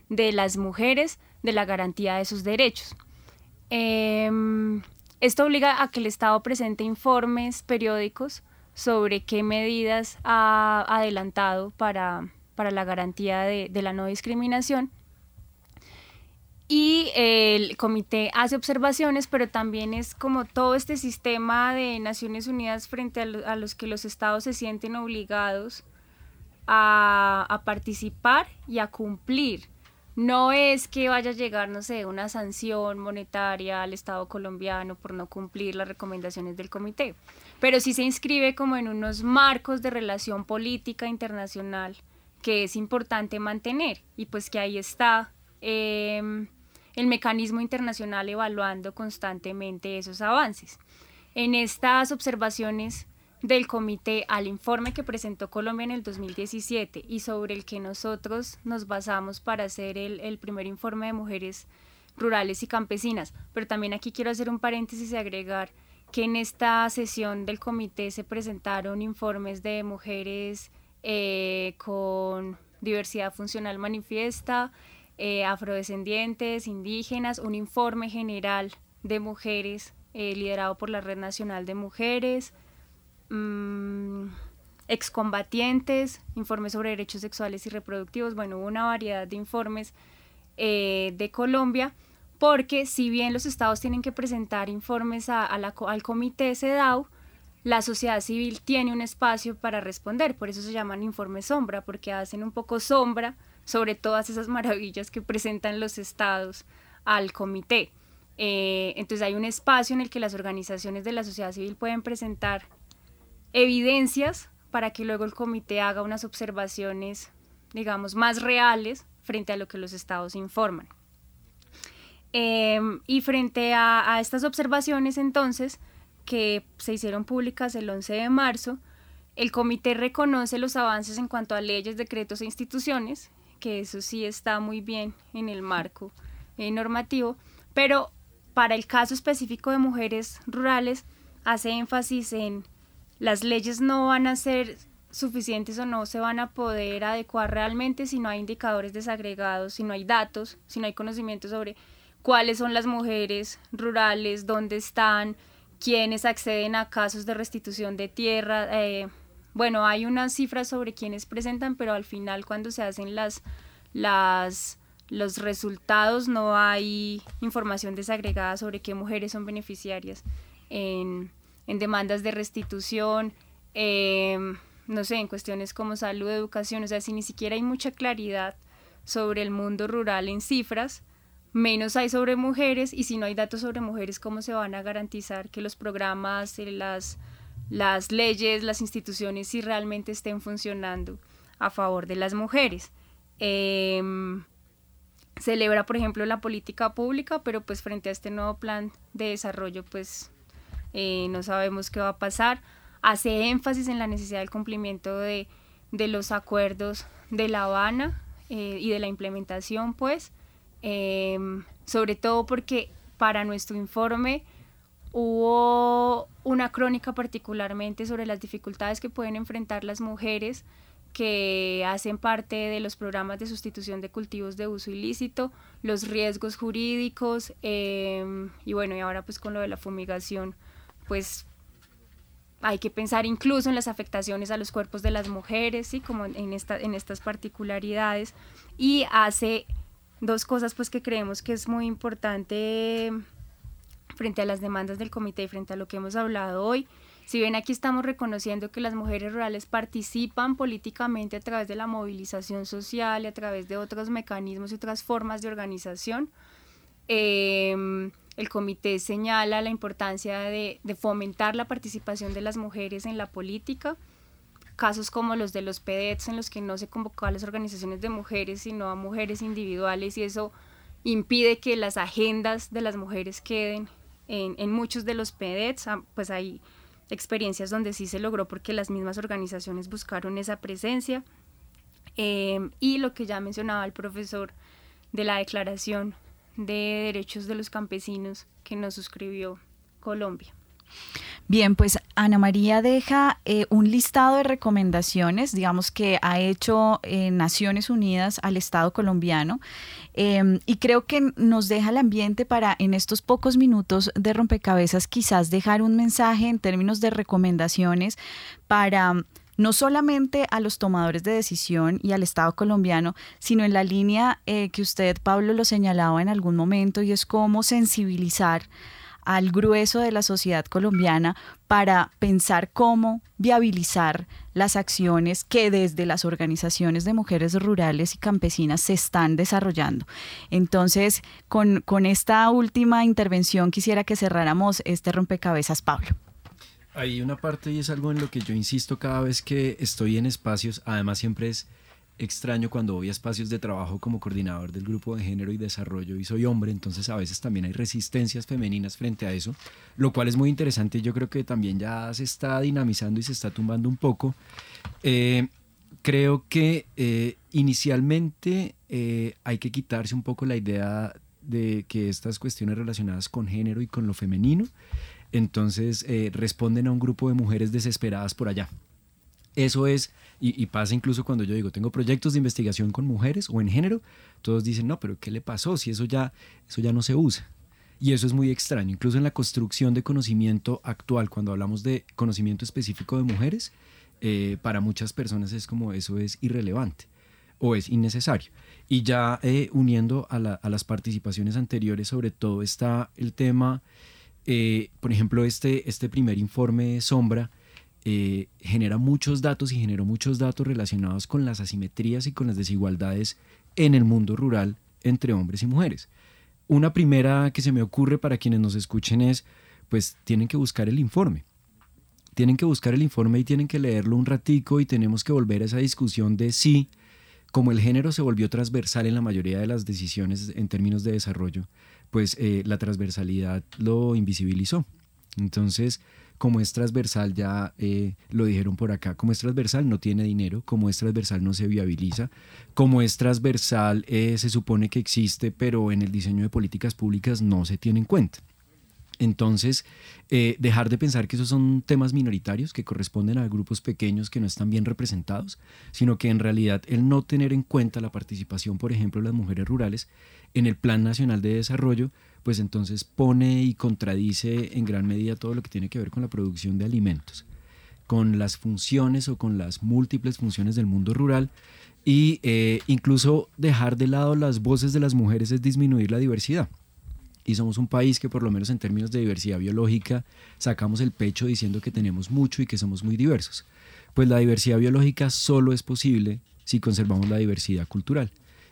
de las mujeres, de la garantía de sus derechos. Em, esto obliga a que el Estado presente informes periódicos sobre qué medidas ha adelantado para, la garantía de, la no discriminación. Y el comité hace observaciones, pero también es como todo este sistema de Naciones Unidas frente a, los que los estados se sienten obligados a, a participar y a cumplir. No es que vaya a llegar, no sé, una sanción monetaria al Estado colombiano por no cumplir las recomendaciones del comité, pero sí se inscribe como en unos marcos de relación política internacional que es importante mantener y pues que ahí está. Em, el mecanismo internacional evaluando constantemente esos avances. En estas observaciones del comité al informe que presentó Colombia en el 2017 y sobre el que nosotros nos basamos para hacer el, primer informe de mujeres rurales y campesinas. Pero también aquí quiero hacer un paréntesis y agregar que en esta sesión del comité se presentaron informes de mujeres eh, con diversidad funcional manifiesta, eh, afrodescendientes, indígenas, un informe general de mujeres eh, liderado por la Red Nacional de Mujeres, mmm, excombatientes, informes sobre derechos sexuales y reproductivos, bueno, una variedad de informes eh, de Colombia, porque si bien los estados tienen que presentar informes al comité CEDAW, la sociedad civil tiene un espacio para responder, por eso se llaman informes sombra, porque hacen un poco sombra sobre todas esas maravillas que presentan los estados al comité. Eh, entonces hay un espacio en el que las organizaciones de la sociedad civil pueden presentar evidencias para que luego el comité haga unas observaciones, digamos, más reales frente a lo que los estados informan. Em, y frente a, estas observaciones, entonces, que se hicieron públicas el 11 de marzo, el comité reconoce los avances en cuanto a leyes, decretos e instituciones, que eso sí está muy bien en el marco eh, normativo, pero para el caso específico de mujeres rurales hace énfasis en las leyes no van a ser suficientes o no se van a poder adecuar realmente si no hay indicadores desagregados, si no hay datos, si no hay conocimiento sobre cuáles son las mujeres rurales, dónde están, quiénes acceden a casos de restitución de tierra. Eh, bueno, hay unas cifras sobre quiénes presentan, pero al final cuando se hacen las, las, los resultados no hay información desagregada sobre qué mujeres son beneficiarias en, demandas de restitución. Eh, no sé, en cuestiones como salud, educación, o sea, si ni siquiera hay mucha claridad sobre el mundo rural en cifras, menos hay sobre mujeres y si no hay datos sobre mujeres, ¿cómo se van a garantizar que los programas, eh, las, las leyes, las instituciones, si realmente estén funcionando a favor de las mujeres? Em, celebra, por ejemplo, la política pública, pero pues frente a este nuevo plan de desarrollo, pues eh, no sabemos qué va a pasar hace énfasis en la necesidad del cumplimiento de, los acuerdos de La Habana eh, y de la implementación, pues, em, sobre todo porque para nuestro informe hubo una crónica particularmente sobre las dificultades que pueden enfrentar las mujeres que hacen parte de los programas de sustitución de cultivos de uso ilícito, los riesgos jurídicos em, y bueno, y ahora pues con lo de la fumigación, pues hay que pensar incluso en las afectaciones a los cuerpos de las mujeres, ¿sí? como en, esta, en estas particularidades. Y hace dos cosas pues que creemos que es muy importante frente a las demandas del comité y frente a lo que hemos hablado hoy. Si bien aquí estamos reconociendo que las mujeres rurales participan políticamente a través de la movilización social y a través de otros mecanismos y otras formas de organización, eh, el comité señala la importancia de, fomentar la participación de las mujeres en la política, casos como los de los PEDETs en los que no se convocó a las organizaciones de mujeres sino a mujeres individuales y eso impide que las agendas de las mujeres queden en, muchos de los PEDETs, ah, pues hay experiencias donde sí se logró porque las mismas organizaciones buscaron esa presencia eh, y lo que ya mencionaba el profesor de la declaración de derechos de los campesinos que nos suscribió Colombia. Bien, pues Ana María deja eh, un listado de recomendaciones, digamos que ha hecho eh, Naciones Unidas al Estado colombiano em, y creo que nos deja el ambiente para en estos pocos minutos de rompecabezas quizás dejar un mensaje en términos de recomendaciones para no solamente a los tomadores de decisión y al Estado colombiano, sino en la línea eh, que usted, Pablo, lo señalaba en algún momento, y es cómo sensibilizar al grueso de la sociedad colombiana para pensar cómo viabilizar las acciones que desde las organizaciones de mujeres rurales y campesinas se están desarrollando. Entonces, con, con esta última intervención quisiera que cerráramos este rompecabezas, Pablo. Hay una parte y es algo en lo que yo insisto cada vez que estoy en espacios, además siempre es extraño cuando voy a espacios de trabajo como coordinador del grupo de género y desarrollo y soy hombre, entonces a veces también hay resistencias femeninas frente a eso, lo cual es muy interesante yo creo que también ya se está dinamizando y se está tumbando un poco. Eh, creo que eh, inicialmente eh, hay que quitarse un poco la idea de que estas cuestiones relacionadas con género y con lo femenino entonces responden a un grupo de mujeres desesperadas por allá. Eso es, y, pasa incluso cuando yo digo, tengo proyectos de investigación con mujeres o en género, todos dicen, no, pero ¿qué le pasó? Si eso ya, eso ya no se usa. Y eso es muy extraño. Incluso en la construcción de conocimiento actual, cuando hablamos de conocimiento específico de mujeres, eh, para muchas personas es como eso es irrelevante o es innecesario. Y ya eh, uniendo a, las participaciones anteriores, sobre todo está el tema eh, por ejemplo, este, este primer informe Sombra eh, genera muchos datos y generó muchos datos relacionados con las asimetrías y con las desigualdades en el mundo rural entre hombres y mujeres. Una primera que se me ocurre para quienes nos escuchen es, pues tienen que buscar el informe. Tienen que buscar el informe y tienen que leerlo un ratico y tenemos que volver a esa discusión de si, como el género se volvió transversal en la mayoría de las decisiones en términos de desarrollo, pues eh, la transversalidad lo invisibilizó. Entonces, como es transversal, ya eh, lo dijeron por acá, como es transversal no tiene dinero, como es transversal no se viabiliza, como es transversal eh, se supone que existe, pero en el diseño de políticas públicas no se tiene en cuenta. Entonces, eh, dejar de pensar que esos son temas minoritarios que corresponden a grupos pequeños que no están bien representados, sino que en realidad el no tener en cuenta la participación, por ejemplo, de las mujeres rurales en el Plan Nacional de Desarrollo, pues entonces pone y contradice en gran medida todo lo que tiene que ver con la producción de alimentos, con las funciones o con las múltiples funciones del mundo rural y eh, incluso dejar de lado las voces de las mujeres es disminuir la diversidad y somos un país que por lo menos en términos de diversidad biológica sacamos el pecho diciendo que tenemos mucho y que somos muy diversos. Pues la diversidad biológica solo es posible si conservamos la diversidad cultural.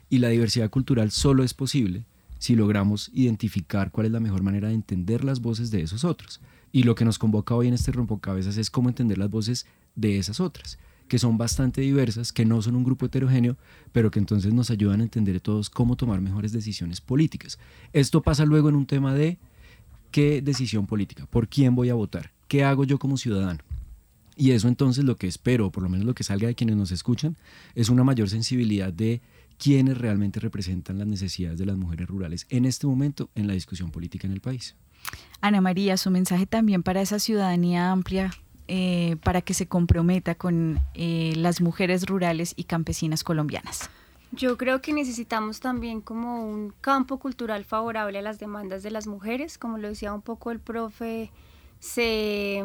Y la diversidad cultural solo es posible si logramos identificar cuál es la mejor manera de entender las voces de esos otros. Y lo que nos convoca hoy en este rompocabezas es cómo entender las voces de esas otras que son bastante diversas, que no son un grupo heterogéneo, pero que entonces nos ayudan a entender todos cómo tomar mejores decisiones políticas. Esto pasa luego en un tema de qué decisión política, por quién voy a votar, qué hago yo como ciudadano. Y eso entonces lo que espero, por lo menos lo que salga de quienes nos escuchan, es una mayor sensibilidad de quiénes realmente representan las necesidades de las mujeres rurales en este momento en la discusión política en el país. Ana María, su mensaje también para esa ciudadanía amplia eh, para que se comprometa con eh, las mujeres rurales y campesinas colombianas? Yo creo que necesitamos también como un campo cultural favorable a las demandas de las mujeres, como lo decía un poco el profe, se,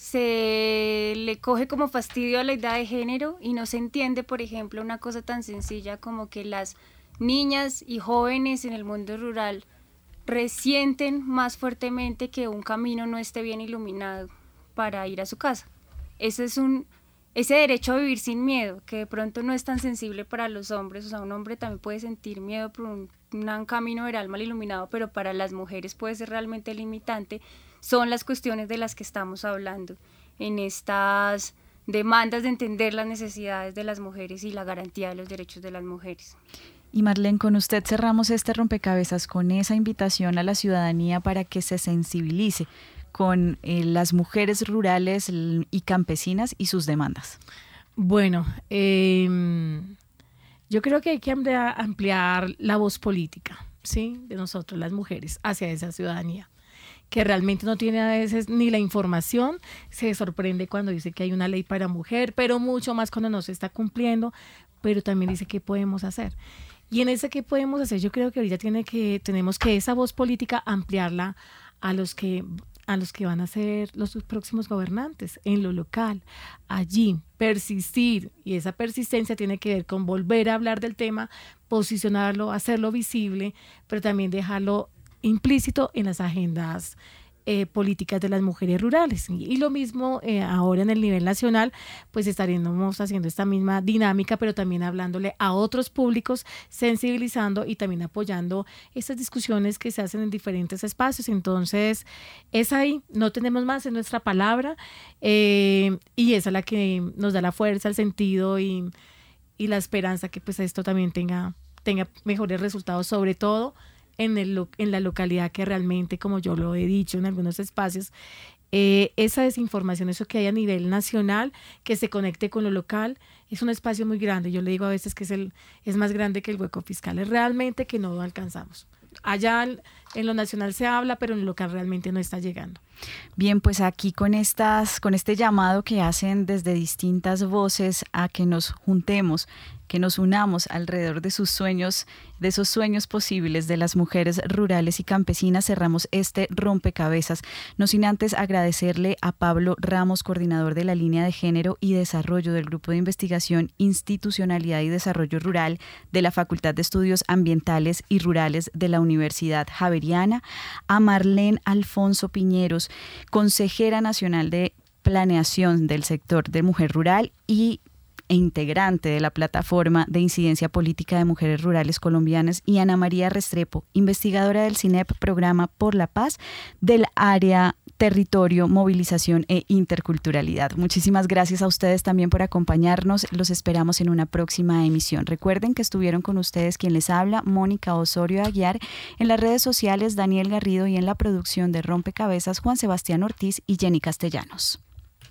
se le coge como fastidio a la idea de género y no se entiende, por ejemplo, una cosa tan sencilla como que las niñas y jóvenes en el mundo rural resienten más fuertemente que un camino no esté bien iluminado para ir a su casa. Ese es un ese derecho a vivir sin miedo, que de pronto no es tan sensible para los hombres, o sea, un hombre también puede sentir miedo por un, camino veral mal iluminado, pero para las mujeres puede ser realmente limitante, son las cuestiones de las que estamos hablando en estas demandas de entender las necesidades de las mujeres y la garantía de los derechos de las mujeres. Y Marlene, con usted cerramos este rompecabezas con esa invitación a la ciudadanía para que se sensibilice con eh, las mujeres rurales y campesinas y sus demandas? Bueno, em, yo creo que hay que ampliar, la voz política, ¿sí? De nosotros, las mujeres, hacia esa ciudadanía que realmente no tiene a veces ni la información, se sorprende cuando dice que hay una ley para mujer, pero mucho más cuando no se está cumpliendo, pero también dice qué podemos hacer. Y en ese qué podemos hacer, yo creo que ahorita tiene que, tenemos que esa voz política ampliarla a los que a los que van a ser los próximos gobernantes en lo local, allí, persistir. Y esa persistencia tiene que ver con volver a hablar del tema, posicionarlo, hacerlo visible, pero también dejarlo implícito en las agendas eh, políticas de las mujeres rurales. Y, lo mismo eh, ahora en el nivel nacional, pues estaremos haciendo esta misma dinámica, pero también hablándole a otros públicos, sensibilizando y también apoyando estas discusiones que se hacen en diferentes espacios. Entonces, es ahí, no tenemos más en nuestra palabra eh, y esa es la que nos da la fuerza, el sentido y, y la esperanza que pues esto también tenga, tenga mejores resultados, sobre todo en, la localidad que realmente, como yo lo he dicho en algunos espacios, eh, esa desinformación, eso que hay a nivel nacional, que se conecte con lo local, es un espacio muy grande. Yo le digo a veces que es, el, es más grande que el hueco fiscal, es realmente que no lo alcanzamos. Allá en lo nacional se habla, pero en lo local realmente no está llegando. Bien, pues aquí con estas, con este llamado que hacen desde distintas voces a que nos juntemos que nos unamos alrededor de sus sueños, de esos sueños posibles de las mujeres rurales y campesinas, cerramos este rompecabezas. No sin antes agradecerle a Pablo Ramos, coordinador de la línea de género y desarrollo del Grupo de Investigación Institucionalidad y Desarrollo Rural de la Facultad de Estudios Ambientales y Rurales de la Universidad Javeriana, a Marlene Alfonso Piñeros, consejera nacional de planeación del sector de mujer rural y e integrante de la plataforma de incidencia política de mujeres rurales colombianas, y Ana María Restrepo, investigadora del CINEP Programa por la Paz del área territorio, movilización e interculturalidad. Muchísimas gracias a ustedes también por acompañarnos. Los esperamos en una próxima emisión. Recuerden que estuvieron con ustedes quien les habla, Mónica Osorio Aguiar, en las redes sociales Daniel Garrido y en la producción de Rompecabezas Juan Sebastián Ortiz y Jenny Castellanos.